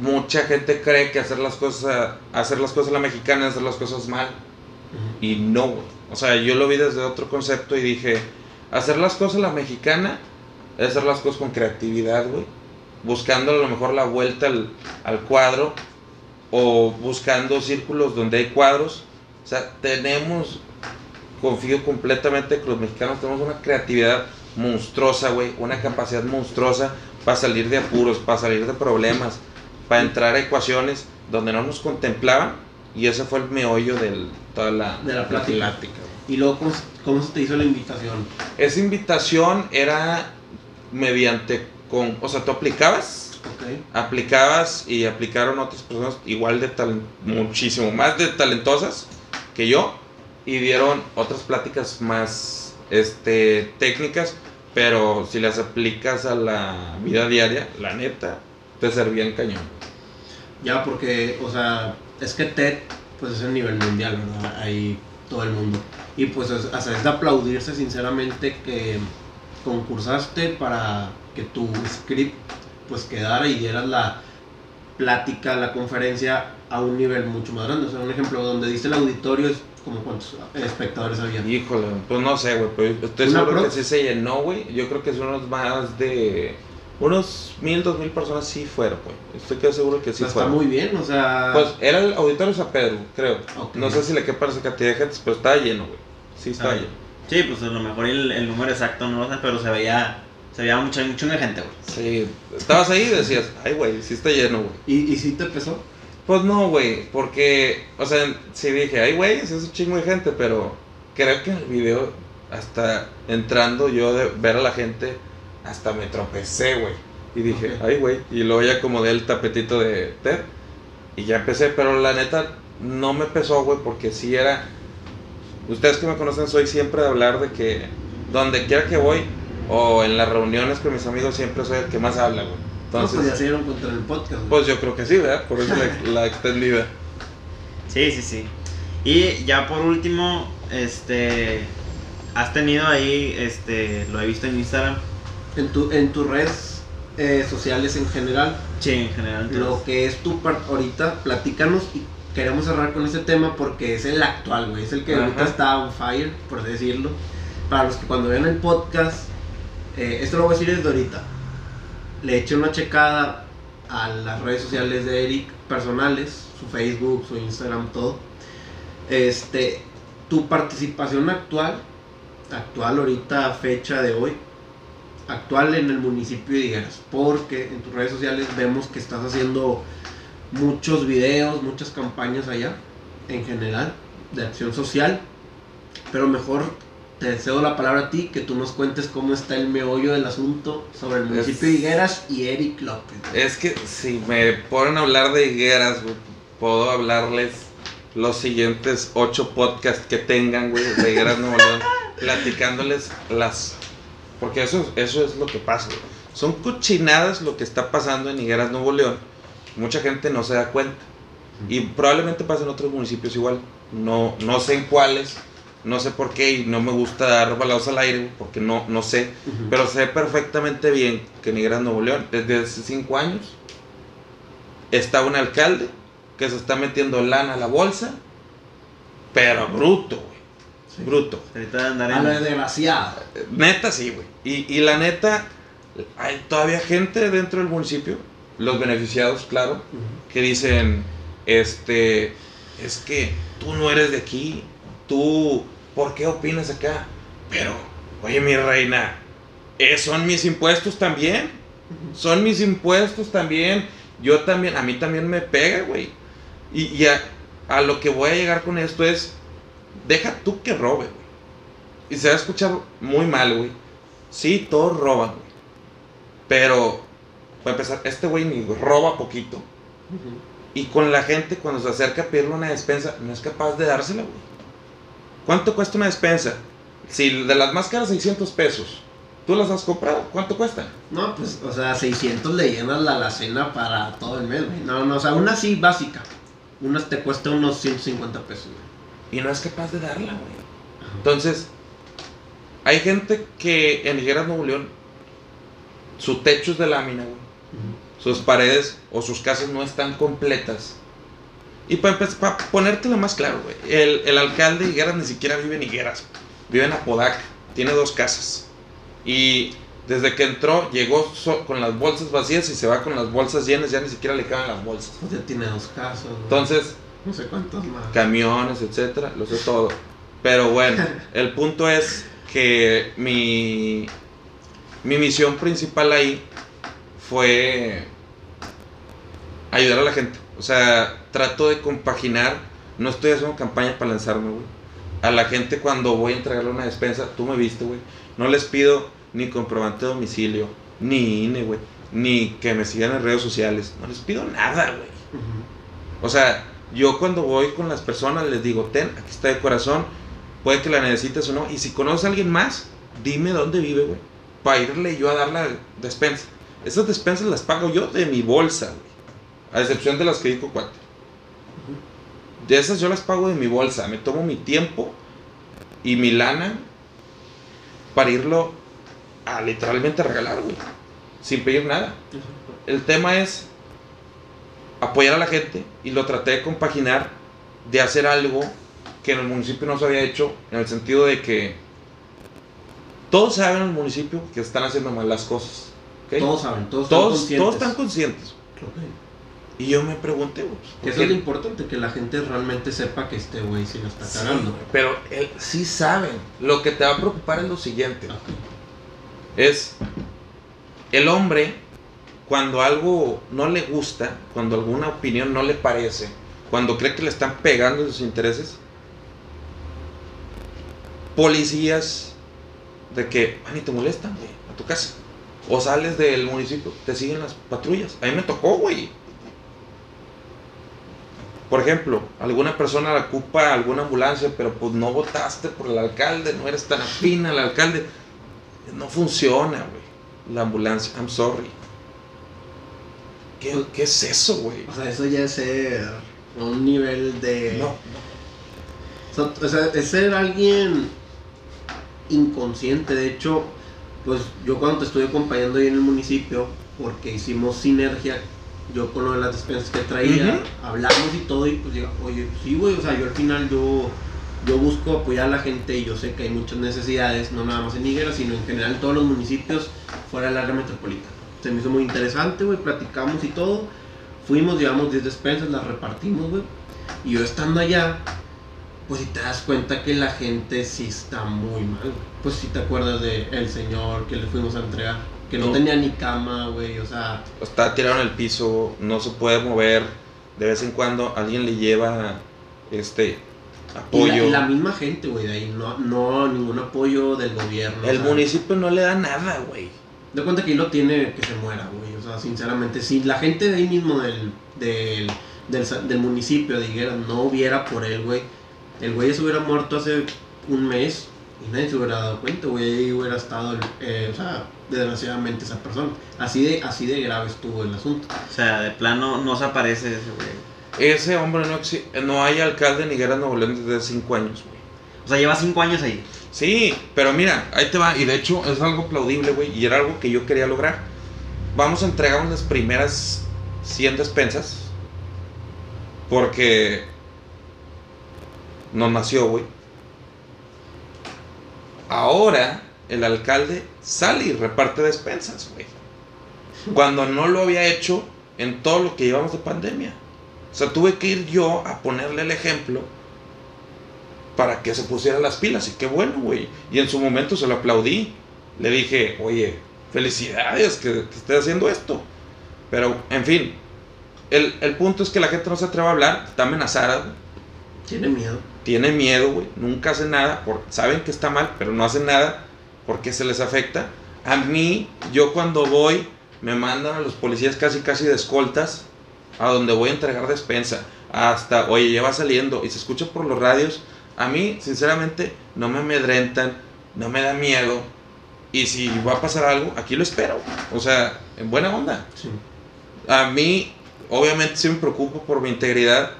B: mucha gente cree que hacer las cosas hacer las cosas a la mexicana es hacer las cosas mal y no, güey. O sea, yo lo vi desde otro concepto y dije, hacer las cosas a la mexicana es hacer las cosas con creatividad, güey. Buscando a lo mejor la vuelta al, al cuadro o buscando círculos donde hay cuadros. O sea, tenemos, confío completamente que los mexicanos tenemos una creatividad monstruosa, güey. Una capacidad monstruosa para salir de apuros, para salir de problemas, para entrar a ecuaciones donde no nos contemplaban. Y ese fue el meollo de toda la,
C: De la plática.
B: güey.
C: Y luego, ¿cómo, cómo se te hizo la invitación?
B: Esa invitación era mediante con, o sea, tú aplicabas,
C: Ok.
B: aplicabas y aplicaron otras personas igual de tal, muchísimo más de talentosas que yo y dieron otras pláticas más este técnicas, pero si las aplicas a la vida diaria, la neta te servían cañón.
C: Ya, porque, o sea, es que TED, pues es el nivel mundial, ¿verdad? Ahí todo el mundo. Y pues es, o sea, es de aplaudirse sinceramente que concursaste para que tu script pues quedara y dieras la plática, la conferencia a un nivel mucho más grande. O sea, un ejemplo donde diste el auditorio es como cuántos espectadores había.
B: Híjole, pues no sé, güey, pero estoy seguro que sí se llenó, güey. Yo creo que son unos más de unos mil, dos mil personas sí fueron, güey. Estoy casi seguro que sí
C: está
B: fueron.
C: muy bien, o sea...
B: Pues era el auditorio San Pedro, creo. No sé si le quepa esa cantidad de gente, pero estaba lleno, güey. Sí, estaba
A: Ah.
B: lleno.
A: Sí, pues a lo mejor el, el número exacto no lo sé, pero se veía, se veía mucha, mucha gente, güey.
B: Sí, estabas ahí y decías, ay, güey, sí está lleno, güey.
C: ¿Y, ¿Y si te pesó?
B: Pues no, güey, porque, o sea, sí dije, ay, güey, sí es un chingo de gente, pero creo que en el video, hasta entrando yo de ver a la gente, hasta me tropecé, güey. Y dije, ay, güey, y luego ya acomodé el tapetito de Ted y ya empecé, pero la neta no me pesó, güey, porque sí era. Ustedes que me conocen, soy siempre de hablar de que donde quiera que voy o en las reuniones con mis amigos, siempre soy el que más habla, güey.
C: Entonces,
B: Entonces,
C: pues ya se dieron contra el podcast. güey.
B: pues yo creo que sí, ¿verdad? Por eso la, la extendida.
A: Sí, sí, sí. Y ya por último, este, has tenido ahí, este, lo he visto en Instagram.
C: En, tu, en tus redes eh, sociales en general,
A: Sí, en general.
C: lo que es tu part ahorita, platícanos y queremos cerrar con este tema porque es el actual, güey. Es el que
B: Ajá.
C: ahorita está on fire, por así decirlo. Para los que cuando vean el podcast, eh, esto lo voy a decir desde ahorita. Le eché una checada a las redes sociales de Eric personales, su Facebook, su Instagram, todo. Este, tu participación actual, actual ahorita, fecha de hoy, actual en el municipio de Higueras, porque en tus redes sociales vemos que estás haciendo muchos videos, muchas campañas allá, en general, de acción social, pero mejor te cedo la palabra a ti, que tú nos cuentes cómo está el meollo del asunto sobre el municipio de Higueras y Eric López.
B: Es que si me ponen a hablar de higueras, güey, puedo hablarles los siguientes ocho podcasts que tengan, güey, de higueras Nuevo León, platicándoles las... Porque eso, eso es lo que pasa. Son cochinadas lo que está pasando en Higueras Nuevo León. Mucha gente no se da cuenta. Y probablemente pasa en otros municipios igual. No, no sé en cuáles, no sé por qué y no me gusta dar balados al aire, porque no, no sé. Pero sé perfectamente bien que en Higueras Nuevo León, desde hace cinco años, está un alcalde que se está metiendo lana a la bolsa, pero bruto.
C: Sí.
B: Bruto.
A: ahorita
C: a la
A: en...
C: desgraciada.
B: Neta, sí, güey. Y, y la neta, hay todavía gente dentro del municipio, los beneficiados, claro, que dicen, este, es que tú no eres de aquí, tú, ¿por qué opinas acá? Pero, oye mi reina, eh, son mis impuestos también, son mis impuestos también, yo también, a mí también me pega, güey. Y, y a, a lo que voy a llegar con esto es, deja tú que robe, güey. Y se va a escuchar muy mal, güey. Sí, todos roban, güey. Pero, para empezar, este güey ni roba poquito. Y con la gente cuando se acerca a pedirle una despensa, no es capaz de dársela, güey. ¿Cuánto cuesta una despensa? Si de las más caras 600 pesos, ¿tú las has comprado? ¿Cuánto cuesta?
C: No, pues, o sea, 600 le llenas la alacena para todo el mes, güey. No, no, o sea, una sí básica. Una te cuesta unos 150 pesos, güey.
B: Y no es capaz de darla, güey. Entonces, hay gente que en Higueras Nuevo León, su techo es de lámina, güey. Sus paredes o sus casas no están completas. Y para, ponértelo más claro, güey, el, el alcalde de Higueras ni siquiera vive en Higueras. Vive en Apodaca. Tiene dos casas. Y desde que entró, llegó so- con las bolsas vacías y se va con las bolsas llenas. Ya ni siquiera le caben las bolsas.
C: Pues ya tiene dos casas, güey.
B: Entonces,
C: No sé cuántos más.
B: camiones, etcétera, lo sé todo. Pero bueno, el punto es que mi, mi misión principal ahí fue ayudar a la gente. O sea, trato de compaginar, no estoy haciendo campaña para lanzarme, güey. A la gente cuando voy a entregarle una despensa, tú me viste, güey. No les pido ni comprobante de domicilio, ni INE, güey. Ni que me sigan en redes sociales. No les pido nada, güey. O sea, yo cuando voy con las personas les digo, ten, aquí está de corazón, puede que la necesites o no. Y si conoces a alguien más, dime dónde vive, güey. Para irle yo a dar la despensa. Esas despensas las pago yo de mi bolsa, güey. A excepción de las que dijo cuate. De esas yo las pago de mi bolsa. Me tomo mi tiempo y mi lana para irlo a literalmente regalar, güey. Sin pedir nada el tema es apoyar a la gente y lo traté de compaginar de hacer algo que en el municipio no se había hecho en el sentido de que todos saben en el municipio que están haciendo mal las cosas.
C: Todos saben, todos, están
B: todos, están conscientes. Y yo me pregunté pues,
C: es lo importante, que la gente realmente sepa que este güey sí la está
B: Sí,
C: cagando.
B: pero él, sí saben lo que te va a preocupar es lo siguiente. Es el hombre cuando algo no le gusta, cuando alguna opinión no le parece, cuando cree que le están pegando sus intereses, policías de que van y te molestan, güey, a tu casa. O sales del municipio, te siguen las patrullas. A mí me tocó, güey. Por ejemplo, alguna persona la ocupa alguna ambulancia, pero pues no votaste por el alcalde, no eres tan afín al alcalde. No funciona, güey. La ambulancia, I'm sorry. ¿Qué, qué es eso, güey?
C: O sea, eso ya es ser un nivel de...
B: No,
C: O sea, o sea, es ser alguien inconsciente. De hecho, pues yo cuando te estoy acompañando ahí en el municipio, porque hicimos sinergia, yo con lo de las despensas que traía, hablamos y todo, y pues digo, oye, sí, güey, o sea, yo al final yo, yo busco apoyar a la gente y yo sé que hay muchas necesidades, no nada más en Higuera, sino en general en todos los municipios fuera del área metropolitana. Se me hizo muy interesante, güey, platicamos y todo. Fuimos, llevamos 10 despensas, las repartimos, güey. Y yo estando allá, pues si te das cuenta que la gente sí está muy mal. Pues si te acuerdas de el señor que le fuimos a entregar, que no,
B: No.
C: tenía ni cama, güey, o sea,
B: Está tirado en el piso, no se puede mover. De vez en cuando alguien le lleva este
C: y la,
B: apoyo.
C: y la misma gente, güey, de ahí, no, no ningún apoyo del gobierno.
B: El
C: o sea,
B: municipio no le da nada, güey.
C: De cuenta que ahí lo tiene que se muera, güey, o sea, sinceramente, si la gente de ahí mismo del, del, del, municipio de Higuera no hubiera por él, güey, el güey se hubiera muerto hace un mes y nadie se hubiera dado cuenta, güey, ahí hubiera estado, eh, o sea, desgraciadamente esa persona. Así de, así de grave estuvo el asunto.
A: O sea, de plano no se aparece ese güey.
B: Ese hombre no exi- no hay alcalde en Higuera Nuevo León desde hace 5 años, güey.
A: O sea, lleva cinco años ahí.
B: Sí, pero mira, ahí te va. Y de hecho es algo aplaudible, güey. Y era algo que yo quería lograr. Vamos a entregar las primeras 100 despensas. Porque nos nació, güey. Ahora el alcalde sale y reparte despensas, güey. Cuando no lo había hecho en todo lo que llevamos de pandemia. O sea, tuve que ir yo a ponerle el ejemplo para que se pusiera las pilas. Y qué bueno, güey. Y en su momento se lo aplaudí. Le dije, oye, felicidades que, que estés haciendo esto. Pero, en fin, el, el punto es que la gente no se atreve a hablar, está amenazada.
C: Tiene miedo.
B: tiene miedo, güey, nunca hacen nada, por, saben que está mal, pero no hacen nada porque se les afecta. A mí, yo cuando voy, me mandan a los policías casi casi de escoltas a donde voy a entregar despensa. Hasta, oye, ya va saliendo y se escucha por los radios. A mí, sinceramente, no me amedrentan, no me da miedo. Y si va a pasar algo, aquí lo espero. O sea, en buena onda.
C: Sí.
B: A mí, obviamente, sí me preocupo por mi integridad,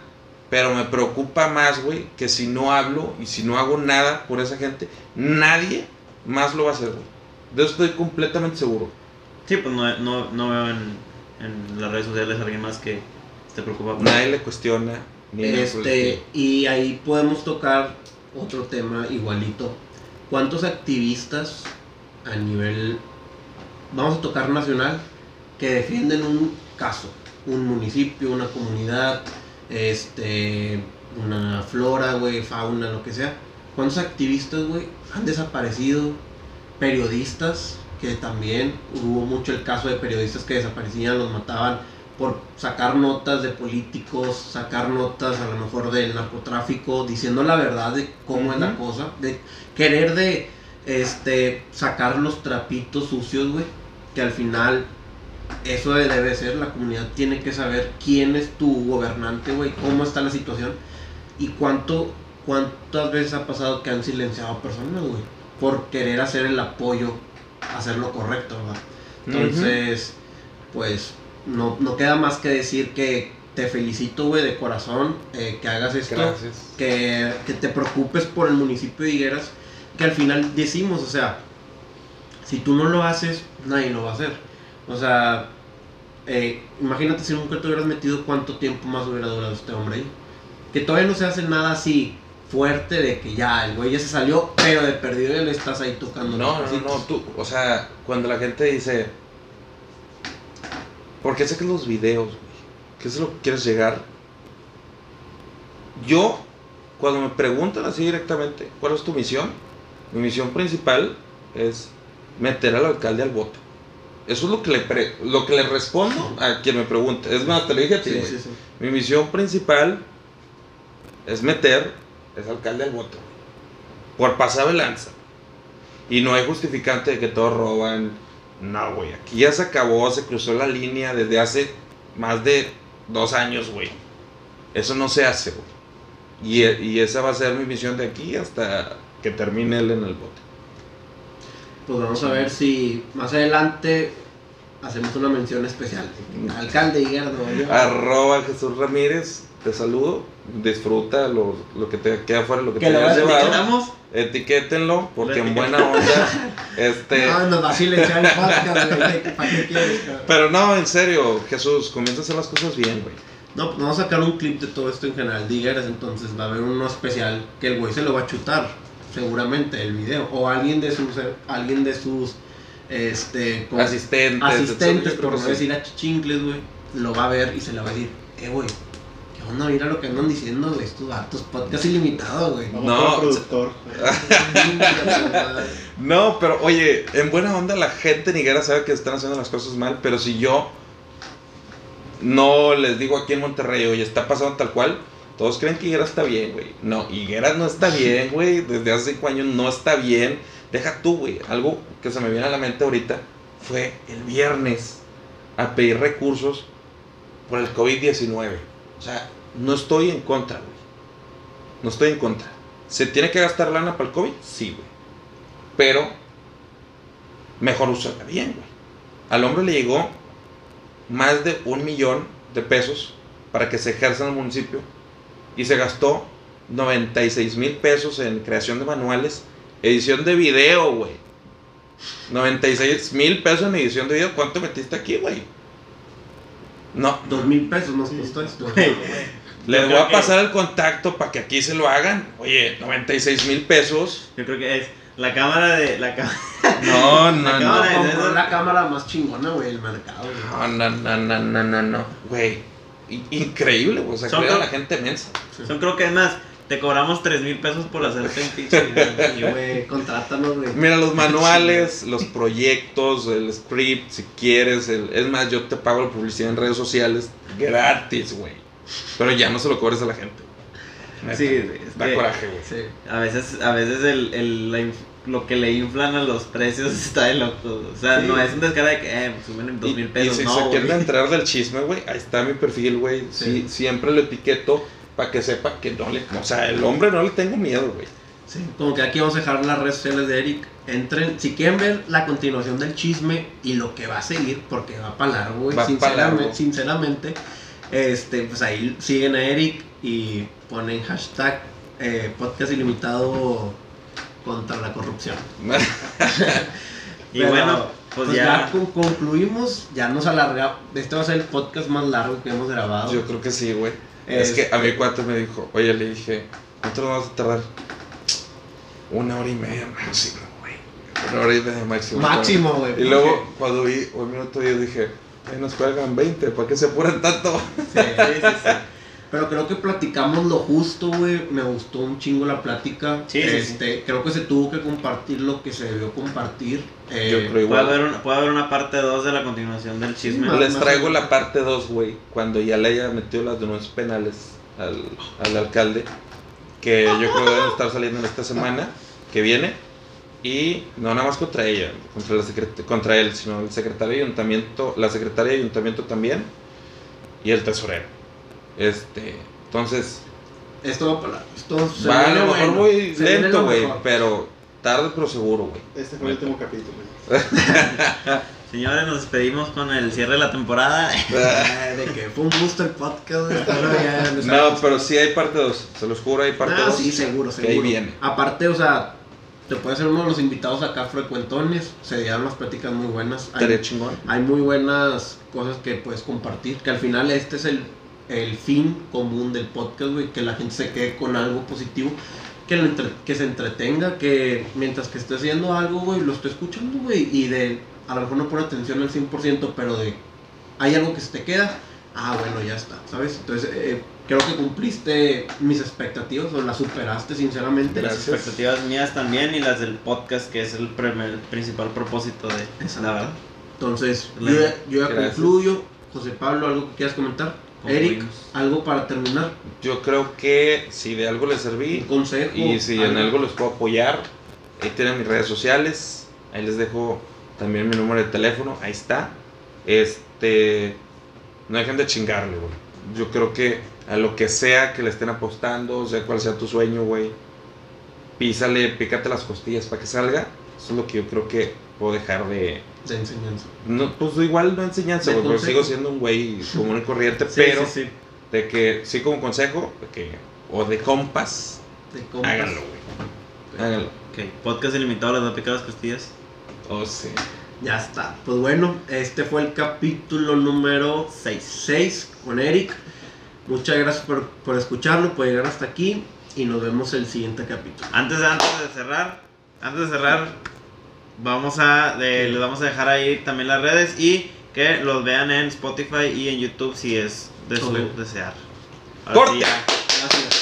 B: pero me preocupa más, güey, que si no hablo y si no hago nada por esa gente, nadie más lo va a hacer, güey. De eso estoy completamente seguro.
A: Sí, pues no, no, no veo en, en las redes sociales a alguien más que esté preocupado por
B: Nadie le cuestiona. El
C: Este, y ahí podemos tocar otro tema igualito. ¿Cuántos activistas a nivel, vamos a tocar nacional, que defienden un caso, un municipio, una comunidad, este, una flora, güey, fauna, lo que sea? ¿Cuántos activistas, güey, han desaparecido? Periodistas, que también hubo mucho el caso de periodistas que desaparecían, los mataban por sacar notas de políticos, sacar notas a lo mejor del narcotráfico, diciendo la verdad de cómo es la cosa, de querer de este sacar los trapitos sucios, güey, que al final eso debe ser, la comunidad tiene que saber quién es tu gobernante, güey, cómo está la situación y cuánto cuántas veces ha pasado que han silenciado a personas, güey, por querer hacer el apoyo, hacer lo correcto, ¿verdad? Entonces, pues no, no queda más que decir que te felicito, güey, de corazón, eh, que hagas esto,
B: Gracias.
C: que, que te preocupes por el municipio de Higueras, que al final decimos, o sea, si tú no lo haces, nadie lo va a hacer. O sea, eh, imagínate si nunca te hubieras metido cuánto tiempo más hubiera durado este hombre ahí. Que todavía no se hace nada así fuerte de que ya el güey ya se salió, pero de perdido ya le estás ahí tocando.
B: No, no, no, tú, o sea, cuando la gente dice, ¿por qué sacas los videos, güey? ¿Qué es lo que quieres llegar? Yo, cuando me preguntan así directamente, ¿cuál es tu misión? Mi misión principal es meter al alcalde al bote. Eso es lo que le, pre- lo que le respondo a quien me pregunte. Es más, te lo dije a ti,
C: Sí,
B: güey.
C: sí, sí.
B: Mi misión principal es meter ese alcalde al voto. Por pasar de lanza. Y no hay justificante de que todos roban. No, güey. Aquí ya se acabó, se cruzó la línea desde hace más de dos años, güey. Eso no se hace, güey. Y, y esa va a ser mi misión de aquí hasta que termine él en el bote.
C: Pues vamos a ver si más adelante hacemos una mención especial. Alcalde León.
B: Arroba Jesús Ramírez, te saludo. Disfruta lo, lo que te queda fuera, lo que, te
C: lo
B: hayas llevado. Etiquétenlo, porque
A: Lo
B: en buena onda. este,
C: No, nos va a silenciar el podcast, güey. ¿Para qué quieres, cabrón?
B: pero no, en serio, Jesús, comienza a hacer las cosas bien, güey.
C: No, pues vamos a sacar un clip de todo esto en general de Higueras, entonces va a haber uno especial que el güey se lo va a chutar, seguramente, el video. O alguien de sus, alguien de sus, este,
B: Asistentes.
C: asistentes, por no decir a güey, lo va a ver y se le va a decir, eh, güey, ¿qué onda? Mira lo que andan diciendo de estos datos, podcast ilimitado, güey.
D: Vamos
B: No,
D: con el productor.
B: No, pero oye, en buena onda la gente niguera sabe que están haciendo las cosas mal, pero si yo no les digo aquí en Monterrey, oye, está pasando tal cual, todos creen que Higuera está bien, güey. No, Higuera no está bien, güey. Desde hace cinco años no está bien. Deja tú, güey. Algo que se me viene a la mente ahorita fue el viernes a pedir recursos por el COVID-19. O sea, no estoy en contra, güey. No estoy en contra. ¿Se tiene que gastar lana para el COVID? Sí, güey. Pero mejor usarla bien, güey. Al hombre le llegó más de un millón de pesos para que se ejerza en el municipio y se gastó 96 mil pesos en creación de manuales, edición de video, güey. 96 mil pesos en edición de video. ¿Cuánto metiste aquí, güey? No,
C: Dos mil pesos nos costó esto.
B: les voy
A: creo
B: a
A: que-
B: pasar el contacto para que aquí se lo hagan. Oye, 96 mil pesos.
A: Yo creo que es La cámara de. La cámara.
B: No,
A: La
B: no, no.
A: cámara de César.
C: la cámara más chingona, güey, del mercado, güey.
B: No, no, no, no, no, no, no. Güey, in- increíble, güey. O sea,
A: Son
B: cuida a la gente mensa.
A: Son creo que es más. Te cobramos 3 mil pesos por hacerte un pinche
C: güey, contrátanos, güey.
B: Mira, los manuales, los proyectos, el script, si quieres. El... Es más, yo te pago la publicidad en redes sociales gratis, güey. Pero ya no se lo cobres a la gente.
A: Sí, es
B: Da
A: que-
B: coraje, güey.
C: Sí.
A: A veces, a veces el, el- la lo que le inflan a los precios está de locos. O sea,
C: Sí.
A: no es un descaro de que, eh, suben en dos
B: Y-
A: mil pesos.
B: Y si
A: no,
B: se quieren entrar del chisme, güey, ahí está mi perfil, güey. Sí, siempre lo etiqueto para que sepa que no le. O sea, el hombre no le tengo miedo, güey.
C: Sí, como que aquí vamos a dejar las redes sociales de Eric. Entren, si quieren ver la continuación del chisme y lo que va a seguir, porque va para largo, güey. Sinceramente,
B: largo.
C: sinceramente, este, pues ahí siguen a Eric y ponen hashtag eh, podcast ilimitado contra la corrupción.
A: Y
C: Pero,
A: bueno, pues,
C: Pues
A: ya.
C: ya con- concluimos, ya nos alargamos. Este va a ser el podcast más largo que hemos grabado.
B: Yo creo que sí, güey. Es que a mi cuate me dijo, oye, le dije, ¿cuánto nos vamos a tardar? Una hora y media máximo, güey. Una hora y media máximo.
C: Máximo, güey.
B: Y luego, cuando vi un minuto, yo dije, "Ay, nos cuelgan 20, ¿para qué se apuran tanto?
C: Sí, sí, sí. Pero creo que platicamos lo justo, güey. Me gustó un chingo la plática.
A: Sí, sí, sí.
C: este, Creo que se tuvo que compartir lo que se debió compartir. Eh,
B: Yo creo
A: Puede
B: igual.
A: haber, una, puede haber una parte 2 de la continuación del chisme.
C: Sí,
B: Les
C: más-
B: traigo
C: más-
B: la parte 2, güey, cuando ya le haya metido las denuncias penales al, al alcalde, que yo creo que deben estar saliendo en esta semana que viene, y no nada más contra ella, contra, la secret- contra él, sino el secretario de ayuntamiento, la secretaria de ayuntamiento también, y el tesorero. Este, entonces,
C: Esto va para. Esto se
B: va a lo mejor
C: bueno.
B: muy lento, güey, pero tarde pero seguro, güey.
D: Este fue el último capítulo.
A: Señores, nos despedimos con el cierre de la temporada.
C: De que fue un gusto el podcast.
B: No, pero sí hay parte 2, se los juro, hay parte
C: Ah,
B: 2.
C: sí, seguro,
B: que
C: seguro.
B: ahí viene.
C: Aparte, o sea, te puede ser uno de los invitados acá frecuentones. Se dieron unas pláticas muy buenas. Hay-
B: chingón.
C: hay muy buenas cosas que puedes compartir. Que al final este es el, el fin común del podcast, güey. Que la gente se quede con algo positivo. Que, lo entre- que se entretenga. Que mientras que esté haciendo algo, güey, lo esté escuchando, güey. Y de, a lo mejor no pone atención al 100%, pero de, hay algo que se te queda. Ah, bueno, ya está, ¿sabes? Entonces, eh, creo que cumpliste mis expectativas o las superaste, sinceramente.
A: Las
B: Gracias.
A: expectativas mías también y las del podcast, que es el primer- principal propósito de
C: Exacto.
A: la verdad.
C: Entonces,
A: La-
C: yo, ya- yo ya
B: Gracias.
C: concluyo. José Pablo, ¿algo que quieras comentar? Eric. ¿algo para terminar?
B: Yo creo que si de algo les
C: ¿Un
B: serví
C: consejo?
B: y si en algo les puedo apoyar, ahí tienen mis redes sociales, ahí les dejo también mi número de teléfono, ahí está. Este, no dejen de chingarle, güey. Yo creo que a lo que sea que le estén apostando, sea cual sea tu sueño, güey, písale, pícate las costillas para que salga. Eso es lo que yo creo que puedo dejar de...
C: De enseñanza.
B: No, pues igual no enseñanza, güey,
C: consejo.
B: sigo siendo un güey común y corriente,
C: Sí,
B: pero
C: sí, sí.
B: de que sí como consejo, de que, o de compas,
C: De compas.
B: háganlo, güey. Háganlo.
A: Ok, podcast ilimitado, va a picar las costillas.
B: Oh, sí.
C: Ya está. Pues bueno, este fue el capítulo número 6 con Eric. Muchas gracias por, por escucharlo, por llegar hasta aquí y nos vemos el siguiente capítulo.
A: Antes, antes de cerrar, antes de cerrar, vamos a, les vamos a dejar ahí también las redes y que los vean en Spotify y en YouTube si es de su desear.
B: ¡Corte!
A: sí, ya.
C: Gracias.